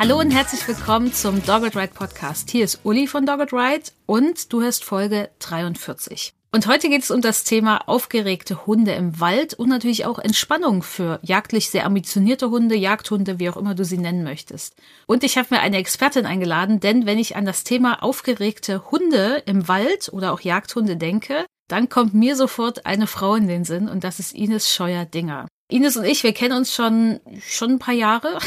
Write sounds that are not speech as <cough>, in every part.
Hallo und herzlich willkommen zum Dogged Ride Podcast. Hier ist Uli von Dogged Ride und du hörst Folge 43. Und heute geht es um das Thema aufgeregte Hunde im Wald und natürlich auch Entspannung für jagdlich sehr ambitionierte Hunde, Jagdhunde, wie auch immer du sie nennen möchtest. Und ich habe mir eine Expertin eingeladen, denn wenn ich an das Thema aufgeregte Hunde im Wald oder auch Jagdhunde denke, dann kommt mir sofort eine Frau in den Sinn und das ist Ines Scheuer-Dinger. Ines und ich, wir kennen uns schon, schon ein paar Jahre.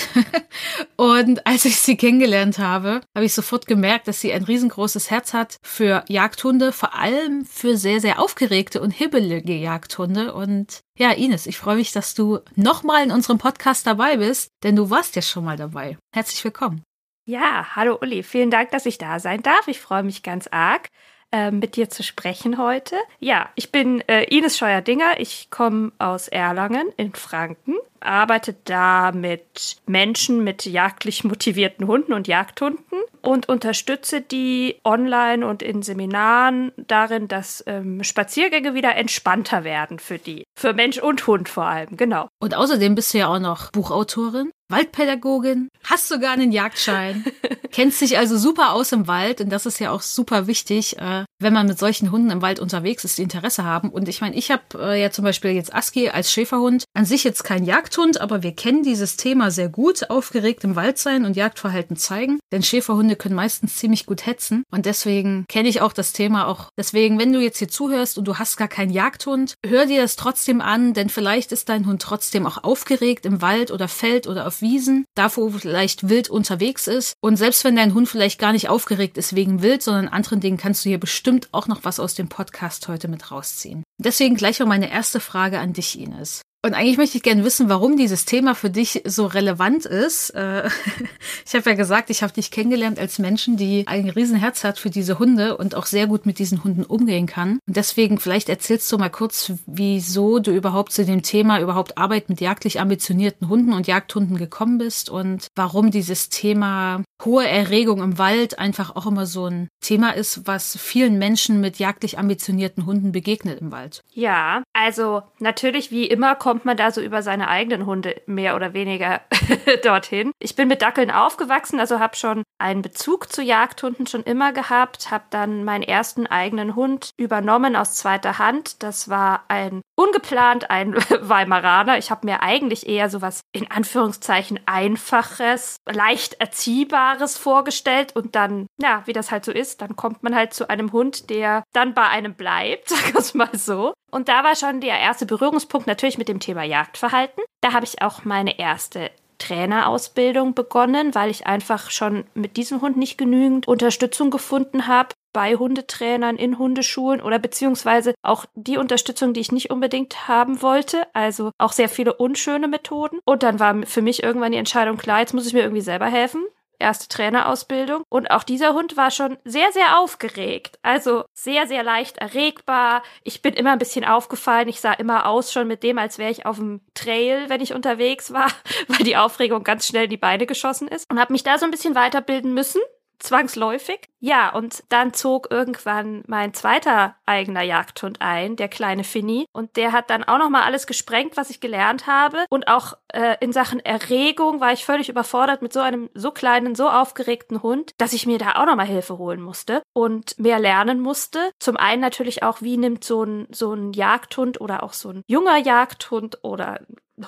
<laughs> und als ich sie kennengelernt habe, habe ich sofort gemerkt, dass sie ein riesengroßes Herz hat für Jagdhunde, vor allem für sehr, sehr aufgeregte und hibbelige Jagdhunde. Und ja, Ines, ich freue mich, dass du nochmal in unserem Podcast dabei bist, denn du warst ja schon mal dabei. Herzlich willkommen. Ja, hallo Uli, vielen Dank, dass ich da sein darf. Ich freue mich ganz arg äh, mit dir zu sprechen heute. Ja, ich bin äh, Ines Scheuer-Dinger. Ich komme aus Erlangen in Franken, arbeite da mit Menschen mit jagdlich motivierten Hunden und Jagdhunden und unterstütze die online und in Seminaren darin, dass ähm, Spaziergänge wieder entspannter werden für die. Für Mensch und Hund vor allem, genau. Und außerdem bist du ja auch noch Buchautorin. Waldpädagogin, hast sogar einen Jagdschein, kennst dich also super aus im Wald und das ist ja auch super wichtig, äh, wenn man mit solchen Hunden im Wald unterwegs ist, die Interesse haben. Und ich meine, ich habe äh, ja zum Beispiel jetzt Aski als Schäferhund, an sich jetzt kein Jagdhund, aber wir kennen dieses Thema sehr gut, aufgeregt im Wald sein und Jagdverhalten zeigen, denn Schäferhunde können meistens ziemlich gut hetzen und deswegen kenne ich auch das Thema auch. Deswegen, wenn du jetzt hier zuhörst und du hast gar keinen Jagdhund, hör dir das trotzdem an, denn vielleicht ist dein Hund trotzdem auch aufgeregt im Wald oder Feld oder auf Wiesen, da wo vielleicht wild unterwegs ist. Und selbst wenn dein Hund vielleicht gar nicht aufgeregt ist wegen Wild, sondern anderen Dingen, kannst du hier bestimmt auch noch was aus dem Podcast heute mit rausziehen. Deswegen gleich mal meine erste Frage an dich, Ines. Und eigentlich möchte ich gerne wissen, warum dieses Thema für dich so relevant ist. Äh, <laughs> ich habe ja gesagt, ich habe dich kennengelernt als Menschen, die ein Riesenherz hat für diese Hunde und auch sehr gut mit diesen Hunden umgehen kann. Und deswegen vielleicht erzählst du mal kurz, wieso du überhaupt zu dem Thema überhaupt Arbeit mit jagdlich ambitionierten Hunden und Jagdhunden gekommen bist und warum dieses Thema hohe Erregung im Wald einfach auch immer so ein Thema ist, was vielen Menschen mit jagdlich ambitionierten Hunden begegnet im Wald. Ja, also natürlich wie immer kommt man da so über seine eigenen Hunde mehr oder weniger <laughs> dorthin. Ich bin mit Dackeln aufgewachsen, also habe schon einen Bezug zu Jagdhunden schon immer gehabt, habe dann meinen ersten eigenen Hund übernommen aus zweiter Hand. Das war ein ungeplant ein <laughs> Weimaraner. Ich habe mir eigentlich eher so was in Anführungszeichen einfaches, leicht erziehbares vorgestellt und dann, ja, wie das halt so ist, dann kommt man halt zu einem Hund, der dann bei einem bleibt, <laughs> sag ich mal so. Und da war schon der erste Berührungspunkt natürlich mit dem Thema Jagdverhalten. Da habe ich auch meine erste Trainerausbildung begonnen, weil ich einfach schon mit diesem Hund nicht genügend Unterstützung gefunden habe bei Hundetrainern in Hundeschulen oder beziehungsweise auch die Unterstützung, die ich nicht unbedingt haben wollte. Also auch sehr viele unschöne Methoden. Und dann war für mich irgendwann die Entscheidung klar, jetzt muss ich mir irgendwie selber helfen erste Trainerausbildung. Und auch dieser Hund war schon sehr, sehr aufgeregt. Also sehr, sehr leicht erregbar. Ich bin immer ein bisschen aufgefallen. Ich sah immer aus schon mit dem, als wäre ich auf dem Trail, wenn ich unterwegs war, <laughs> weil die Aufregung ganz schnell in die Beine geschossen ist. Und habe mich da so ein bisschen weiterbilden müssen zwangsläufig. Ja, und dann zog irgendwann mein zweiter eigener Jagdhund ein, der kleine Finny, und der hat dann auch noch mal alles gesprengt, was ich gelernt habe und auch äh, in Sachen Erregung war ich völlig überfordert mit so einem so kleinen, so aufgeregten Hund, dass ich mir da auch noch mal Hilfe holen musste und mehr lernen musste. Zum einen natürlich auch, wie nimmt so ein so ein Jagdhund oder auch so ein junger Jagdhund oder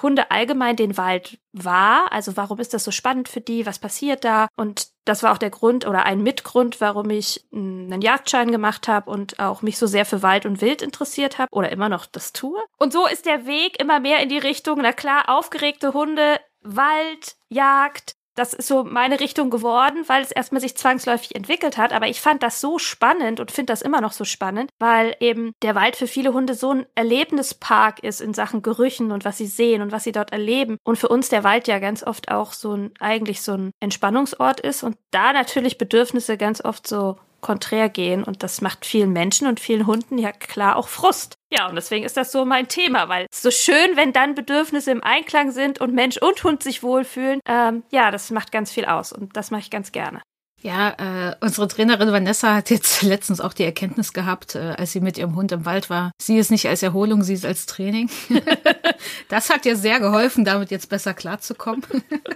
Hunde allgemein den Wald wahr? Also warum ist das so spannend für die? Was passiert da? Und das war auch der Grund oder ein Mitgrund, warum ich hm, einen Jagdschein gemacht habe und auch mich so sehr für Wald und Wild interessiert habe oder immer noch das tue. Und so ist der Weg immer mehr in die Richtung, na klar, aufgeregte Hunde, Wald, Jagd, das ist so meine Richtung geworden, weil es erstmal sich zwangsläufig entwickelt hat. Aber ich fand das so spannend und finde das immer noch so spannend, weil eben der Wald für viele Hunde so ein Erlebnispark ist in Sachen Gerüchen und was sie sehen und was sie dort erleben. Und für uns der Wald ja ganz oft auch so ein, eigentlich so ein Entspannungsort ist und da natürlich Bedürfnisse ganz oft so konträr gehen und das macht vielen Menschen und vielen Hunden ja klar auch Frust. Ja, und deswegen ist das so mein Thema, weil es so schön, wenn dann Bedürfnisse im Einklang sind und Mensch und Hund sich wohlfühlen. Ähm, ja, das macht ganz viel aus und das mache ich ganz gerne. Ja, äh, unsere Trainerin Vanessa hat jetzt <laughs> letztens auch die Erkenntnis gehabt, äh, als sie mit ihrem Hund im Wald war. Sie ist nicht als Erholung, sie ist als Training. <laughs> das hat ihr sehr geholfen, damit jetzt besser klarzukommen.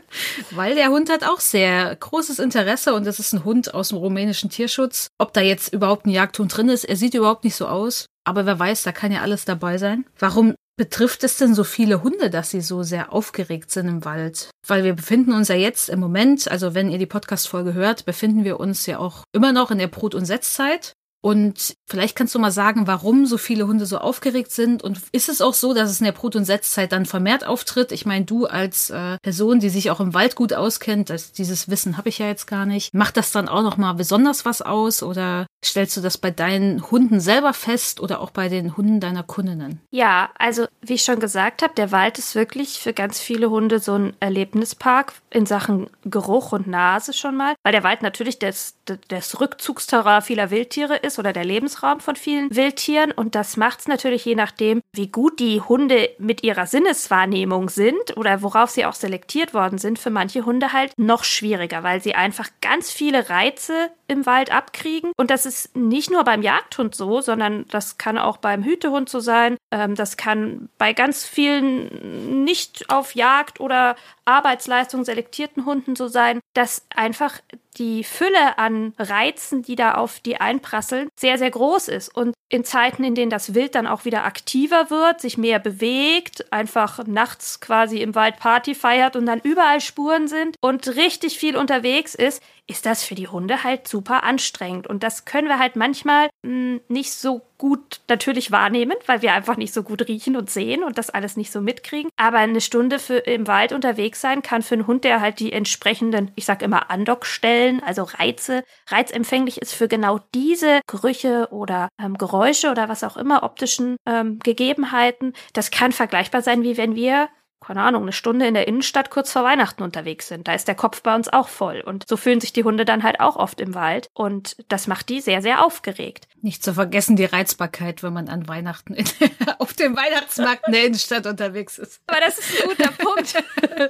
<laughs> Weil der Hund hat auch sehr großes Interesse und es ist ein Hund aus dem rumänischen Tierschutz. Ob da jetzt überhaupt ein Jagdhund drin ist, er sieht überhaupt nicht so aus. Aber wer weiß, da kann ja alles dabei sein. Warum betrifft es denn so viele Hunde, dass sie so sehr aufgeregt sind im Wald? Weil wir befinden uns ja jetzt im Moment, also wenn ihr die Podcast-Folge hört, befinden wir uns ja auch immer noch in der Brut- und Setzzeit. Und vielleicht kannst du mal sagen, warum so viele Hunde so aufgeregt sind. Und ist es auch so, dass es in der Brut- und Setzzeit dann vermehrt auftritt? Ich meine, du als äh, Person, die sich auch im Wald gut auskennt, das, dieses Wissen habe ich ja jetzt gar nicht. Macht das dann auch noch mal besonders was aus? Oder stellst du das bei deinen Hunden selber fest oder auch bei den Hunden deiner Kundinnen? Ja, also wie ich schon gesagt habe, der Wald ist wirklich für ganz viele Hunde so ein Erlebnispark in Sachen Geruch und Nase schon mal. Weil der Wald natürlich das, das Rückzugsterrain vieler Wildtiere ist oder der Lebensraum von vielen Wildtieren. Und das macht es natürlich je nachdem, wie gut die Hunde mit ihrer Sinneswahrnehmung sind oder worauf sie auch selektiert worden sind, für manche Hunde halt noch schwieriger, weil sie einfach ganz viele Reize im Wald abkriegen. Und das ist nicht nur beim Jagdhund so, sondern das kann auch beim Hütehund so sein. Ähm, das kann bei ganz vielen nicht auf Jagd oder Arbeitsleistung selektierten Hunden so sein, dass einfach die Fülle an Reizen, die da auf die einprasseln, sehr, sehr groß ist. Und in Zeiten, in denen das Wild dann auch wieder aktiver wird, sich mehr bewegt, einfach nachts quasi im Wald Party feiert und dann überall Spuren sind und richtig viel unterwegs ist, ist das für die Hunde halt super anstrengend. Und das können wir halt manchmal mh, hm, nicht so gut natürlich wahrnehmen, weil wir einfach nicht so gut riechen und sehen und das alles nicht so mitkriegen. Aber eine Stunde für, im Wald unterwegs sein kann für einen Hund, der halt die entsprechenden, ich sag immer Andockstellen, also Reize, reizempfänglich ist für genau diese Gerüche oder ähm, Geräusche oder was auch immer, optischen ähm, Gegebenheiten. Das kann vergleichbar sein, wie wenn wir keine Ahnung, eine Stunde in der Innenstadt kurz vor Weihnachten unterwegs sind. Da ist der Kopf bei uns auch voll. Und so fühlen sich die Hunde dann halt auch oft im Wald. Und das macht die sehr, sehr aufgeregt. Nicht zu vergessen die Reizbarkeit, wenn man an Weihnachten in, <laughs> auf dem Weihnachtsmarkt in der Innenstadt unterwegs ist. Aber das ist ein guter Punkt.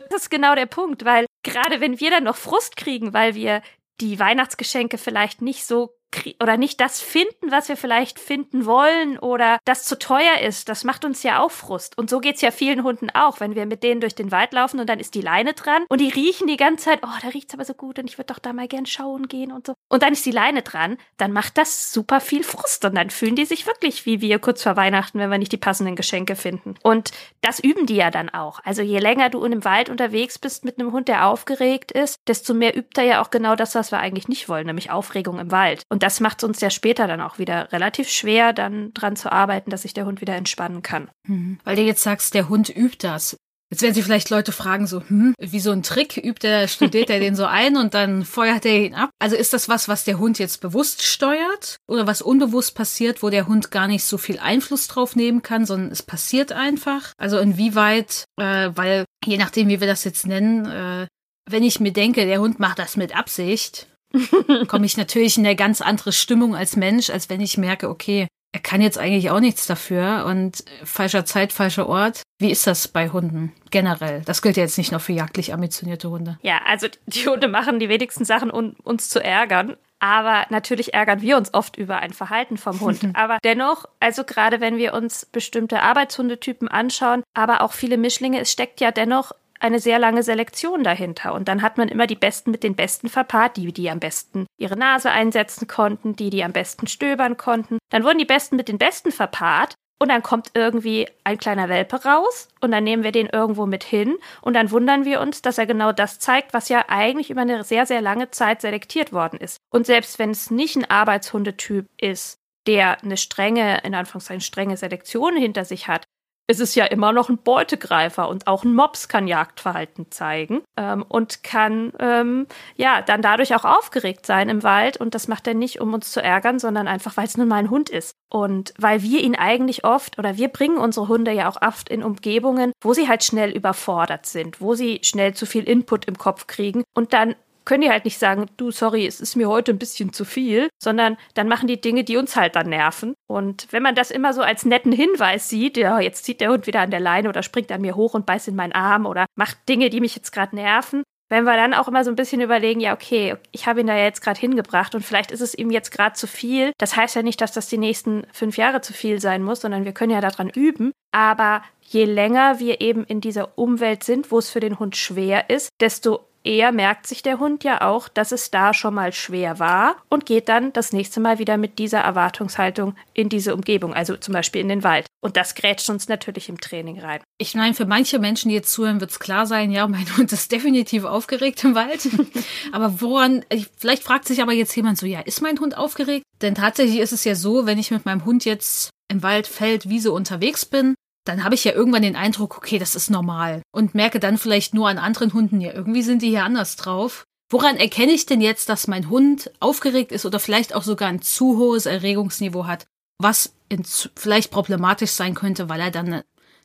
Das ist genau der Punkt, weil gerade wenn wir dann noch Frust kriegen, weil wir die Weihnachtsgeschenke vielleicht nicht so oder nicht das finden, was wir vielleicht finden wollen oder das zu teuer ist. Das macht uns ja auch Frust. Und so geht's ja vielen Hunden auch, wenn wir mit denen durch den Wald laufen und dann ist die Leine dran und die riechen die ganze Zeit, oh, da riecht's aber so gut und ich würde doch da mal gern schauen gehen und so. Und dann ist die Leine dran, dann macht das super viel Frust und dann fühlen die sich wirklich wie wir kurz vor Weihnachten, wenn wir nicht die passenden Geschenke finden. Und das üben die ja dann auch. Also je länger du in einem Wald unterwegs bist mit einem Hund, der aufgeregt ist, desto mehr übt er ja auch genau das, was wir eigentlich nicht wollen, nämlich Aufregung im Wald. Und und das macht es uns ja später dann auch wieder relativ schwer, dann dran zu arbeiten, dass sich der Hund wieder entspannen kann. Mhm. Weil du jetzt sagst, der Hund übt das. Jetzt werden sich vielleicht Leute fragen, so, hm, wie so ein Trick, übt er, studiert er den so ein und dann feuert er ihn ab? Also ist das was, was der Hund jetzt bewusst steuert oder was unbewusst passiert, wo der Hund gar nicht so viel Einfluss drauf nehmen kann, sondern es passiert einfach? Also inwieweit, äh, weil je nachdem, wie wir das jetzt nennen, äh, wenn ich mir denke, der Hund macht das mit Absicht, komme ich natürlich in eine ganz andere Stimmung als Mensch, als wenn ich merke, okay, er kann jetzt eigentlich auch nichts dafür und falscher Zeit, falscher Ort. Wie ist das bei Hunden generell? Das gilt ja jetzt nicht nur für jagdlich ambitionierte Hunde. Ja, also die Hunde machen die wenigsten Sachen, um uns zu ärgern. Aber natürlich ärgern wir uns oft über ein Verhalten vom Hund. <laughs> aber dennoch, also gerade wenn wir uns bestimmte Arbeitshundetypen anschauen, aber auch viele Mischlinge, es steckt ja dennoch eine sehr lange Selektion dahinter. Und dann hat man immer die Besten mit den Besten verpaart, die, die am besten ihre Nase einsetzen konnten, die, die am besten stöbern konnten. Dann wurden die Besten mit den Besten verpaart. Und dann kommt irgendwie ein kleiner Welpe raus und dann nehmen wir den irgendwo mit hin und dann wundern wir uns, dass er genau das zeigt, was ja eigentlich über eine sehr, sehr lange Zeit selektiert worden ist. Und selbst wenn es nicht ein Arbeitshundetyp ist, der eine strenge, in Anführungszeichen strenge Selektion hinter sich hat, es ist ja immer noch ein Beutegreifer und auch ein Mops kann Jagdverhalten zeigen ähm, und kann ähm, ja dann dadurch auch aufgeregt sein im Wald. Und das macht er nicht, um uns zu ärgern, sondern einfach, weil es nun mal ein Hund ist. Und weil wir ihn eigentlich oft oder wir bringen unsere Hunde ja auch oft in Umgebungen, wo sie halt schnell überfordert sind, wo sie schnell zu viel Input im Kopf kriegen und dann können die halt nicht sagen, du, sorry, es ist mir heute ein bisschen zu viel, sondern dann machen die Dinge, die uns halt dann nerven. Und wenn man das immer so als netten Hinweis sieht, ja, jetzt zieht der Hund wieder an der Leine oder springt an mir hoch und beißt in meinen Arm oder macht Dinge, die mich jetzt gerade nerven, wenn wir dann auch immer so ein bisschen überlegen, ja, okay, ich habe ihn da jetzt gerade hingebracht und vielleicht ist es ihm jetzt gerade zu viel. Das heißt ja nicht, dass das die nächsten fünf Jahre zu viel sein muss, sondern wir können ja daran üben. Aber je länger wir eben in dieser Umwelt sind, wo es für den Hund schwer ist, desto eher merkt sich der Hund ja auch, dass es da schon mal schwer war und geht dann das nächste Mal wieder mit dieser Erwartungshaltung in diese Umgebung, also zum Beispiel in den Wald. Und das grätscht uns natürlich im Training rein. Ich meine, für manche Menschen, die jetzt zuhören, wird es klar sein, ja, mein <laughs> Hund ist definitiv aufgeregt im Wald. <laughs> aber woran, vielleicht fragt sich aber jetzt jemand so, ja, ist mein Hund aufgeregt? Denn tatsächlich ist es ja so, wenn ich mit meinem Hund jetzt im Wald, Feld, Wiese unterwegs bin, dann habe ich ja irgendwann den Eindruck, okay, das ist normal. Und merke dann vielleicht nur an anderen Hunden, ja, irgendwie sind die hier anders drauf. Woran erkenne ich denn jetzt, dass mein Hund aufgeregt ist oder vielleicht auch sogar ein zu hohes Erregungsniveau hat, was vielleicht problematisch sein könnte, weil er dann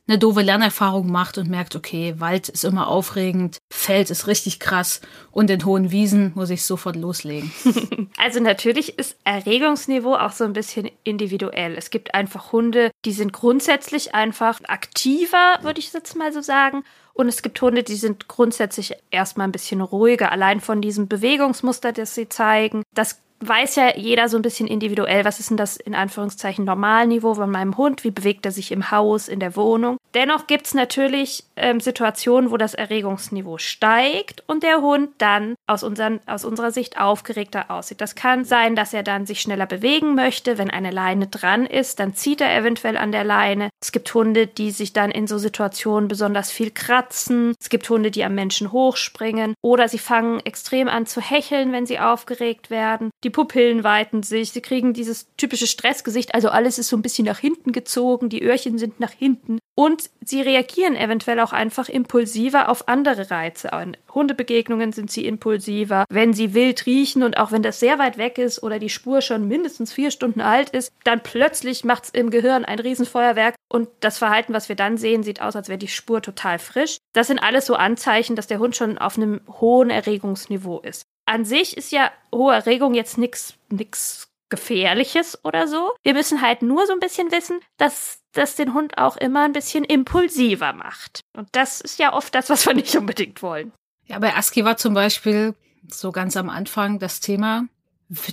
eine doofe Lernerfahrung macht und merkt, okay, Wald ist immer aufregend, Feld ist richtig krass und in hohen Wiesen muss ich sofort loslegen. <laughs> Also natürlich ist Erregungsniveau auch so ein bisschen individuell. Es gibt einfach Hunde, die sind grundsätzlich einfach aktiver, würde ich jetzt mal so sagen. Und es gibt Hunde, die sind grundsätzlich erstmal ein bisschen ruhiger, allein von diesem Bewegungsmuster, das sie zeigen. Das weiß ja jeder so ein bisschen individuell, was ist denn das in Anführungszeichen Normalniveau von meinem Hund, wie bewegt er sich im Haus, in der Wohnung. Dennoch gibt es natürlich ähm, Situationen, wo das Erregungsniveau steigt und der Hund dann aus, unseren, aus unserer Sicht aufgeregter aussieht. Das kann sein, dass er dann sich schneller bewegen möchte. Wenn eine Leine dran ist, dann zieht er eventuell an der Leine. Es gibt Hunde, die sich dann in so Situationen besonders viel kratzen. Es gibt Hunde, die am Menschen hochspringen oder sie fangen extrem an zu hecheln, wenn sie aufgeregt werden die Pupillen weiten sich, sie kriegen dieses typische Stressgesicht, also alles ist so ein bisschen nach hinten gezogen, die Öhrchen sind nach hinten und sie reagieren eventuell auch einfach impulsiver auf andere Reize. An Hundebegegnungen sind sie impulsiver. Wenn sie wild riechen und auch wenn das sehr weit weg ist oder die Spur schon mindestens vier Stunden alt ist, dann plötzlich macht es im Gehirn ein Riesenfeuerwerk und das Verhalten, was wir dann sehen, sieht aus, als wäre die Spur total frisch. Das sind alles so Anzeichen, dass der Hund schon auf einem hohen Erregungsniveau ist an sich ist ja hohe Erregung jetzt nichts nix Gefährliches oder so. Wir müssen halt nur so ein bisschen wissen, dass das den Hund auch immer ein bisschen impulsiver macht. Und das ist ja oft das, was wir nicht unbedingt wollen. Ja, bei Aski war zum Beispiel so ganz am Anfang das Thema,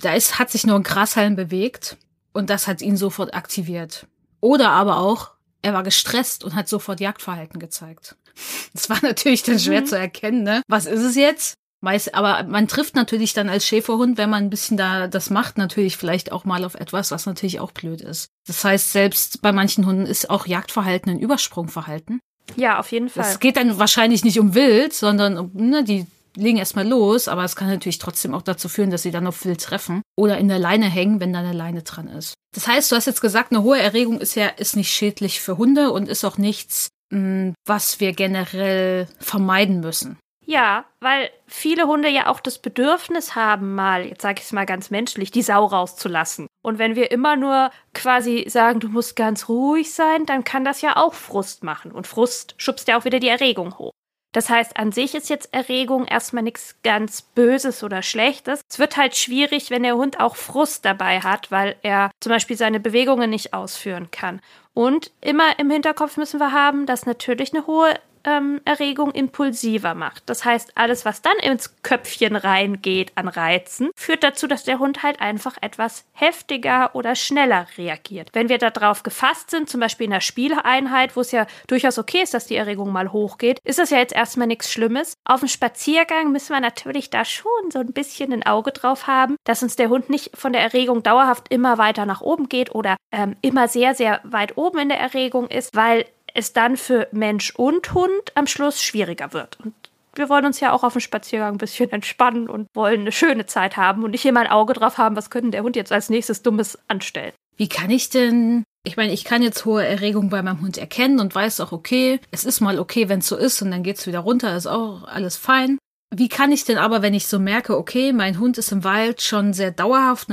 da ist, hat sich nur ein Grashalm bewegt und das hat ihn sofort aktiviert. Oder aber auch, er war gestresst und hat sofort Jagdverhalten gezeigt. <laughs> Das war natürlich dann schwer mhm. zu erkennen, ne? Was ist es jetzt? Meist, aber man trifft natürlich dann als Schäferhund, wenn man ein bisschen da das macht, natürlich vielleicht auch mal auf etwas, was natürlich auch blöd ist. Das heißt, selbst bei manchen Hunden ist auch Jagdverhalten ein Übersprungverhalten. Ja, auf jeden Fall. Es geht dann wahrscheinlich nicht um Wild, sondern um, ne, die legen erstmal los, aber es kann natürlich trotzdem auch dazu führen, dass sie dann auf Wild treffen oder in der Leine hängen, wenn da eine Leine dran ist. Das heißt, du hast jetzt gesagt, eine hohe Erregung ist ja ist nicht schädlich für Hunde und ist auch nichts, hm, was wir generell vermeiden müssen. Ja, weil viele Hunde ja auch das Bedürfnis haben, mal, jetzt sage ich es mal ganz menschlich, die Sau rauszulassen. Und wenn wir immer nur quasi sagen, du musst ganz ruhig sein, dann kann das ja auch Frust machen. Und Frust schubst ja auch wieder die Erregung hoch. Das heißt, an sich ist jetzt Erregung erstmal nichts ganz Böses oder Schlechtes. Es wird halt schwierig, wenn der Hund auch Frust dabei hat, weil er zum Beispiel seine Bewegungen nicht ausführen kann. Und immer im Hinterkopf müssen wir haben, dass natürlich eine hohe ähm, Erregung impulsiver macht. Das heißt, alles, was dann ins Köpfchen reingeht an Reizen, führt dazu, dass der Hund halt einfach etwas heftiger oder schneller reagiert. Wenn wir darauf gefasst sind, zum Beispiel in der Spieleinheit, wo es ja durchaus okay ist, dass die Erregung mal hochgeht, ist das ja jetzt erstmal nichts Schlimmes. Auf dem Spaziergang müssen wir natürlich da schon so ein bisschen ein Auge drauf haben, dass uns der Hund nicht von der Erregung dauerhaft immer weiter nach oben geht oder ähm, immer sehr, sehr weit oben in der Erregung ist, weil es dann für Mensch und Hund am Schluss schwieriger wird. Und wir wollen uns ja auch auf dem Spaziergang ein bisschen <laughs> entspannen und wollen eine schöne Zeit haben und nicht immer ein Auge drauf haben, was könnte der Hund jetzt als nächstes Dummes anstellen. Wie kann ich denn Ich meine, ich kann jetzt hohe Erregung bei meinem Hund erkennen und weiß auch, okay, es ist mal okay, wenn es so ist und dann geht's wieder runter, ist auch alles fein. Wie kann ich denn aber, wenn ich so merke, okay, mein Hund ist im Wald schon sehr dauerhaft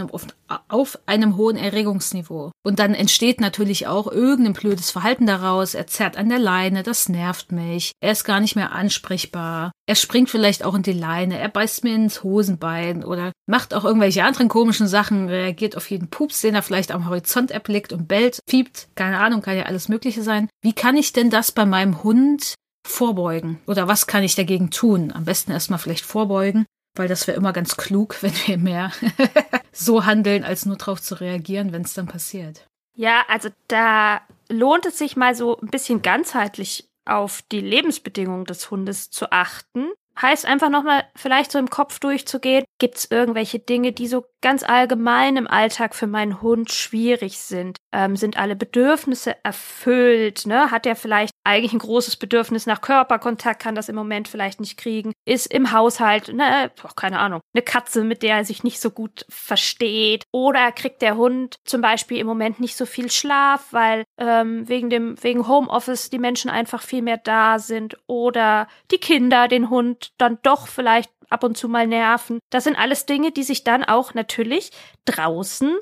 auf, einem hohen Erregungsniveau. Und dann entsteht natürlich auch irgendein blödes Verhalten daraus. Er zerrt an der Leine, das nervt mich. Er ist gar nicht mehr ansprechbar. Er springt vielleicht auch in die Leine, er beißt mir ins Hosenbein oder macht auch irgendwelche anderen komischen Sachen, reagiert auf jeden Pups, den er vielleicht am Horizont erblickt und bellt, fiebt. Keine Ahnung, kann ja alles Mögliche sein. Wie kann ich denn das bei meinem Hund vorbeugen? Oder was kann ich dagegen tun? Am besten erstmal vielleicht vorbeugen, weil das wäre immer ganz klug, <laughs> wenn wir mehr <laughs> so handeln, als nur darauf zu reagieren, wenn es dann passiert. Ja, also da lohnt es sich mal so ein bisschen ganzheitlich auf die Lebensbedingungen des Hundes zu achten heißt einfach nochmal vielleicht so im Kopf durchzugehen, gibt es irgendwelche Dinge, die so ganz allgemein im Alltag für meinen Hund schwierig sind? Ähm, sind alle Bedürfnisse erfüllt? Ne? Hat er vielleicht eigentlich ein großes Bedürfnis nach Körperkontakt, kann das im Moment vielleicht nicht kriegen? Ist im Haushalt, ne, keine Ahnung, eine Katze, mit der er sich nicht so gut versteht? Oder kriegt der Hund zum Beispiel im Moment nicht so viel Schlaf, weil ähm, wegen dem wegen Homeoffice die Menschen einfach viel mehr da sind? Oder die Kinder den Hund dann doch vielleicht ab und zu mal nerven. Das sind alles Dinge, die sich dann auch natürlich draußen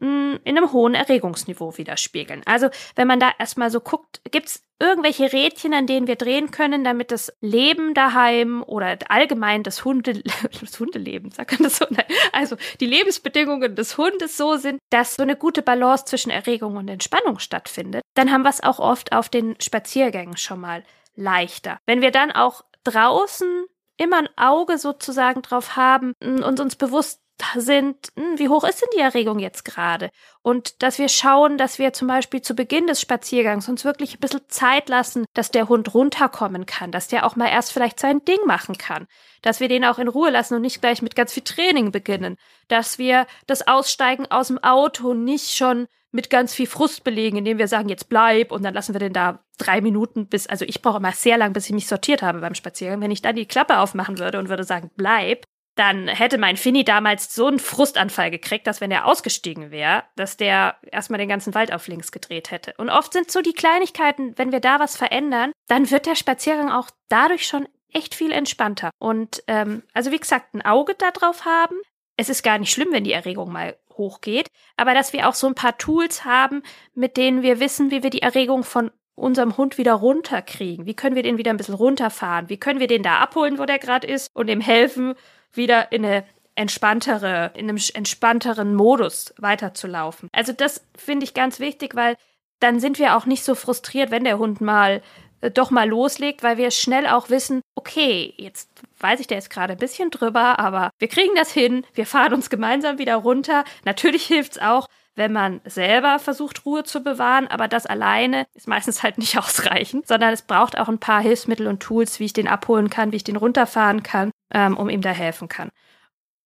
hm, in einem hohen Erregungsniveau widerspiegeln. Also wenn man da erstmal so guckt, gibt's irgendwelche Rädchen, an denen wir drehen können, damit das Leben daheim oder allgemein das Hunde <laughs> das Hundeleben, sagt man das so, Nein. also die Lebensbedingungen des Hundes so sind, dass so eine gute Balance zwischen Erregung und Entspannung stattfindet, dann haben wir es auch oft auf den Spaziergängen schon mal leichter. Wenn wir dann auch draußen immer ein Auge sozusagen drauf haben und uns bewusst sind, hm, wie hoch ist denn die Erregung jetzt gerade? Und dass wir schauen, dass wir zum Beispiel zu Beginn des Spaziergangs uns wirklich ein bisschen Zeit lassen, dass der Hund runterkommen kann, dass der auch mal erst vielleicht sein Ding machen kann, dass wir den auch in Ruhe lassen und nicht gleich mit ganz viel Training beginnen, dass wir das Aussteigen aus dem Auto nicht schon mit ganz viel Frust belegen, indem wir sagen, jetzt bleib und dann lassen wir den da drei Minuten bis, also ich brauche immer sehr lang, bis ich mich sortiert habe beim Spaziergang. Wenn ich dann die Klappe aufmachen würde und würde sagen, bleib, dann hätte mein Finny damals so einen Frustanfall gekriegt, dass wenn er ausgestiegen wäre, dass der erstmal den ganzen Wald auf links gedreht hätte. Und oft sind so die Kleinigkeiten, wenn wir da was verändern, dann wird der Spaziergang auch dadurch schon echt viel entspannter. Und ähm, also wie gesagt, ein Auge darauf haben. Es ist gar nicht schlimm, wenn die Erregung mal hochgeht, aber dass wir auch so ein paar Tools haben, mit denen wir wissen, wie wir die Erregung von unserem Hund wieder runterkriegen. Wie können wir den wieder ein bisschen runterfahren? Wie können wir den da abholen, wo der gerade ist und ihm helfen, wieder in eine entspanntere, in einem entspannteren Modus weiterzulaufen. Also das finde ich ganz wichtig, weil dann sind wir auch nicht so frustriert, wenn der Hund mal äh, doch mal loslegt, weil wir schnell auch wissen, okay, jetzt weiß ich, der ist gerade ein bisschen drüber, aber wir kriegen das hin, wir fahren uns gemeinsam wieder runter. Natürlich hilft's auch, wenn man selber versucht, Ruhe zu bewahren, aber das alleine ist meistens halt nicht <laughs> ausreichend, sondern es braucht auch ein paar Hilfsmittel und Tools, wie ich den abholen kann, wie ich den runterfahren kann, ähm, um ihm da helfen kann.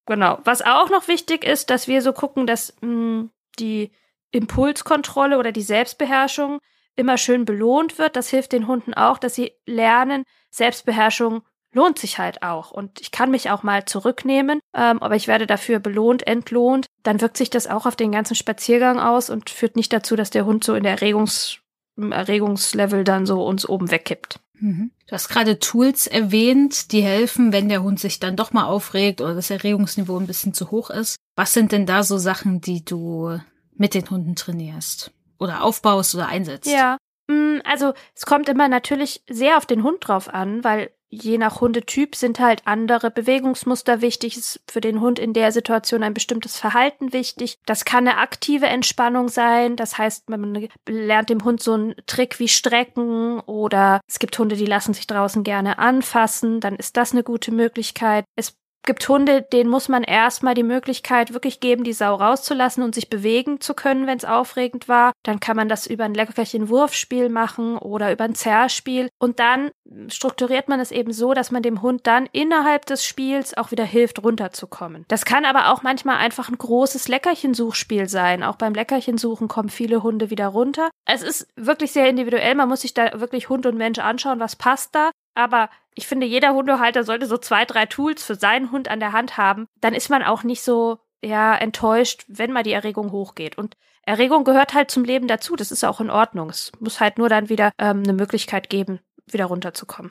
Genau. Was auch noch wichtig ist, dass wir so gucken, dass mh, hm, die Impulskontrolle oder die Selbstbeherrschung immer schön belohnt wird. Das hilft den Hunden auch, dass sie lernen, Selbstbeherrschung lohnt sich halt auch. Und ich kann mich auch mal zurücknehmen, ähm, aber ich werde dafür belohnt, entlohnt. Dann wirkt sich das auch auf den ganzen Spaziergang aus und führt nicht dazu, dass der Hund so in der Erregungs im Erregungslevel dann so uns oben wegkippt. Mhm. Du hast gerade Tools erwähnt, die helfen, wenn der Hund sich dann doch mal aufregt oder das Erregungsniveau ein bisschen zu hoch ist. Was sind denn da so Sachen, die du mit den Hunden trainierst? Oder aufbaust oder einsetzt? Ja, mm, also es kommt immer natürlich sehr auf den Hund drauf an, weil je nach Hundetyp sind halt andere Bewegungsmuster wichtig. Ist für den Hund in der Situation ein bestimmtes Verhalten wichtig. Das kann eine aktive Entspannung sein. Das heißt, man lernt dem Hund so einen Trick wie Strecken oder es gibt Hunde, die lassen sich draußen gerne anfassen. Dann ist das eine gute Möglichkeit. Es gibt Hunde, denen muss man erstmal die Möglichkeit wirklich geben, die Sau rauszulassen und sich bewegen zu können, wenn es aufregend war. Dann kann man das über ein Leckerchen-Wurfspiel machen oder über ein Zerrspiel. Und dann strukturiert man es eben so, dass man dem Hund dann innerhalb des Spiels auch wieder hilft, runterzukommen. Das kann aber auch manchmal einfach ein großes Leckerchensuchspiel sein. Auch beim Leckerchensuchen kommen viele Hunde wieder runter. Es ist wirklich sehr individuell. Man muss sich da wirklich Hund und Mensch anschauen, was passt da. Aber ich finde, jeder Hundehalter sollte so zwei, drei Tools für seinen Hund an der Hand haben. Dann ist man auch nicht so ja enttäuscht, wenn mal die Erregung hochgeht. Und Erregung gehört halt zum Leben dazu. Das ist auch in Ordnung. Es muss halt nur dann wieder ähm, eine Möglichkeit geben, wieder runterzukommen.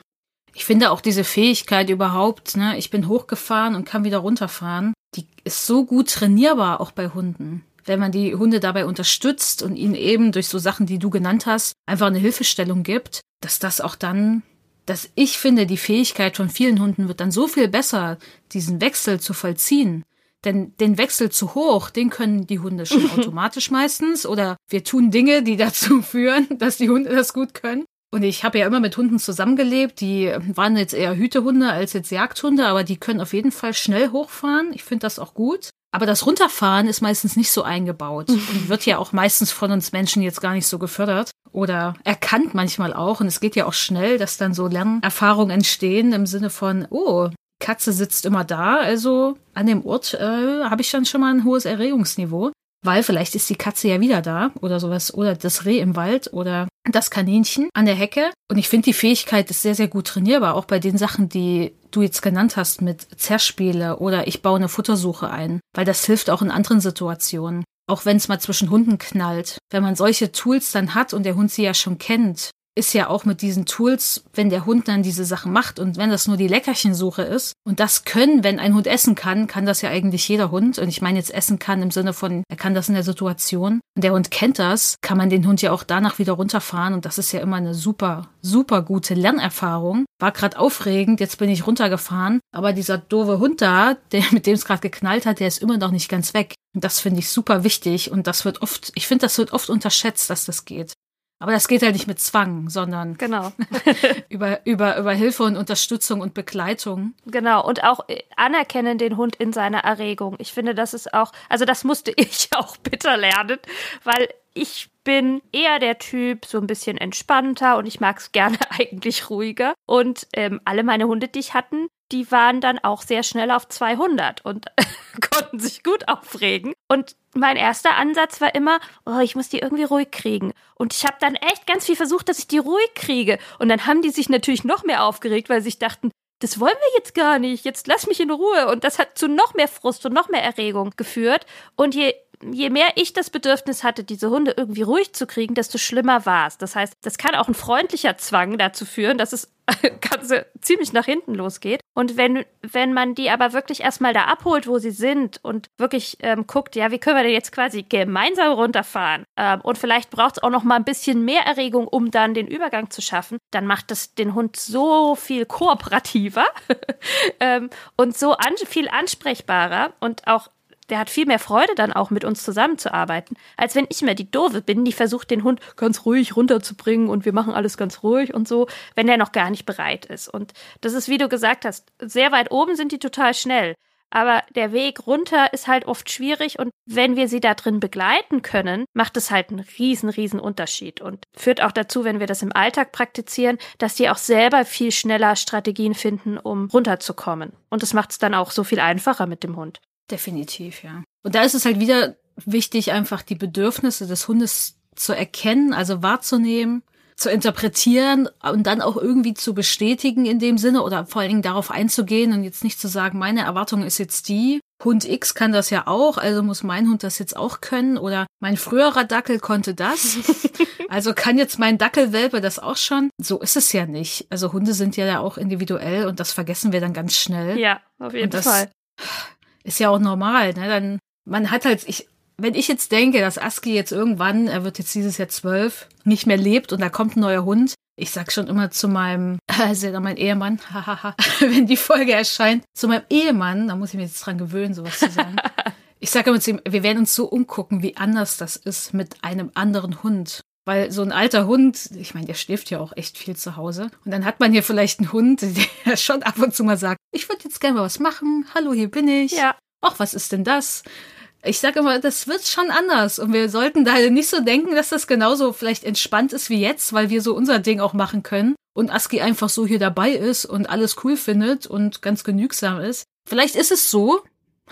Ich finde auch diese Fähigkeit überhaupt, ne, ich bin hochgefahren und kann wieder runterfahren, die ist so gut trainierbar auch bei Hunden. Wenn man die Hunde dabei unterstützt und ihnen eben durch so Sachen, die du genannt hast, einfach eine Hilfestellung gibt, dass das auch dann, dass ich finde, die Fähigkeit von vielen Hunden wird dann so viel besser, diesen Wechsel zu vollziehen. Denn den Wechsel zu hoch, den können die Hunde schon <laughs> automatisch meistens. Oder wir tun Dinge, die <laughs> dazu führen, dass die Hunde das gut können. Und ich habe ja immer mit Hunden zusammengelebt, die waren jetzt eher Hütehunde als jetzt Jagdhunde, aber die können auf jeden Fall schnell hochfahren. Ich finde das auch gut. Aber das Runterfahren ist meistens nicht so eingebaut und wird ja auch meistens von uns Menschen jetzt gar nicht so gefördert oder erkannt manchmal auch. Und es geht ja auch schnell, dass dann so Lernerfahrungen entstehen im Sinne von, oh, Katze sitzt immer da, also an dem Ort äh, habe ich dann schon mal ein hohes Erregungsniveau weil vielleicht ist die Katze ja wieder da oder sowas oder das Reh im Wald oder das Kaninchen an der Hecke. Und ich finde, die Fähigkeit ist sehr, sehr gut trainierbar, auch bei den Sachen, die du jetzt genannt hast mit Zerspiele oder ich baue eine Futtersuche ein, weil das hilft auch in anderen Situationen. Auch wenn es mal zwischen Hunden knallt. Wenn man solche Tools dann hat und der Hund sie ja schon kennt, ist ja auch mit diesen Tools, wenn der Hund dann diese Sachen macht und wenn das nur die Leckerchensuche ist und das können, wenn ein Hund essen kann, kann das ja eigentlich jeder Hund und ich meine jetzt essen kann im Sinne von, er kann das in der Situation und der Hund kennt das, kann man den Hund ja auch danach wieder runterfahren und das ist ja immer eine super, super gute Lernerfahrung. War gerade aufregend, jetzt bin ich runtergefahren, aber dieser doofe Hund da, der mit dem es gerade geknallt hat, der ist immer noch nicht ganz weg. Und das finde ich super wichtig und das wird oft, ich finde, das wird oft unterschätzt, dass das geht. Aber das geht halt nicht mit Zwang, sondern genau. <laughs> über, über, über Hilfe und Unterstützung und Begleitung. Genau. Und auch äh, anerkennen den Hund in seiner Erregung. Ich finde, das ist auch, also das musste <laughs> ich auch bitter lernen, weil ich bin eher der Typ so ein bisschen entspannter und ich mag es gerne <laughs> eigentlich ruhiger. Und ähm, alle meine Hunde, die ich hatten, die waren dann auch sehr schnell auf 200 und <laughs> konnten sich gut aufregen. Und mein erster Ansatz war immer, oh, ich muss die irgendwie ruhig kriegen. Und ich habe dann echt ganz viel versucht, dass ich die ruhig kriege. Und dann haben die sich natürlich noch mehr aufgeregt, weil sie sich dachten, das wollen wir jetzt gar nicht. Jetzt lass mich in Ruhe. Und das hat zu noch mehr Frust und noch mehr Erregung geführt. Und je je mehr ich das Bedürfnis hatte, diese Hunde irgendwie ruhig zu kriegen, desto schlimmer war es. Das heißt, das kann auch ein freundlicher Zwang dazu führen, dass es <laughs> Ganze ziemlich nach hinten losgeht. Und wenn, wenn man die aber wirklich erstmal da abholt, wo sie sind und wirklich ähm, guckt, ja, wie können wir denn jetzt quasi gemeinsam runterfahren? Ähm, und vielleicht braucht es auch noch mal ein bisschen mehr Erregung, um dann den Übergang zu schaffen, dann macht das den Hund so viel kooperativer <laughs> ähm, und so an, viel ansprechbarer und auch der hat viel mehr Freude dann auch mit uns zusammenzuarbeiten, als wenn ich immer die Doofe bin, die versucht, den Hund ganz ruhig runterzubringen und wir machen alles ganz ruhig und so, wenn der noch gar nicht bereit ist. Und das ist, wie du gesagt hast, sehr weit oben sind die total schnell. Aber der Weg runter ist halt oft schwierig und wenn wir sie da drin begleiten können, macht es halt einen riesen, riesen Unterschied und führt auch dazu, wenn wir das im Alltag praktizieren, dass die auch selber viel schneller Strategien finden, um runterzukommen. Und das macht es dann auch so viel einfacher mit dem Hund. Definitiv, ja. Und da ist es halt wieder wichtig, einfach die Bedürfnisse des Hundes zu erkennen, also wahrzunehmen, zu interpretieren und dann auch irgendwie zu bestätigen in dem Sinne oder vor allen Dingen darauf einzugehen und jetzt nicht zu sagen, meine Erwartung ist jetzt die, Hund X kann das ja auch, also muss mein Hund das jetzt auch können oder mein früherer Dackel konnte das, <laughs> also kann jetzt mein Dackelwelpe das auch schon. So ist es ja nicht. Also Hunde sind ja auch individuell und das vergessen wir dann ganz schnell. Ja, auf jeden Fall ist ja auch normal, ne? Dann, man hat halt, ich, wenn ich jetzt denke, dass Aski jetzt irgendwann, er wird jetzt dieses Jahr zwölf, nicht mehr lebt und da kommt ein neuer Hund, ich sag schon immer zu meinem, <laughs> also ja mein Ehemann, <laughs> hahaha, wenn die Folge erscheint, zu meinem Ehemann, da muss ich mir jetzt dran gewöhnen, sowas zu sagen. <laughs> Ich sage immer zu ihm, wir werden uns so umgucken, wie anders das ist mit einem anderen Hund. Weil so ein alter Hund, ich meine, der schläft ja auch echt viel zu Hause. Und dann hat man hier vielleicht einen Hund, <laughs> der schon ab und zu mal sagt, ich würde jetzt gerne mal was machen. Hallo, hier bin ich. Ja. Ach, was ist denn das? Ich sage immer, das wird schon anders. Und wir sollten da nicht so denken, dass das genauso vielleicht entspannt ist wie jetzt, weil wir so unser Ding auch machen können. Und Aski einfach so hier dabei ist und alles cool findet und ganz genügsam ist. Vielleicht ist es so,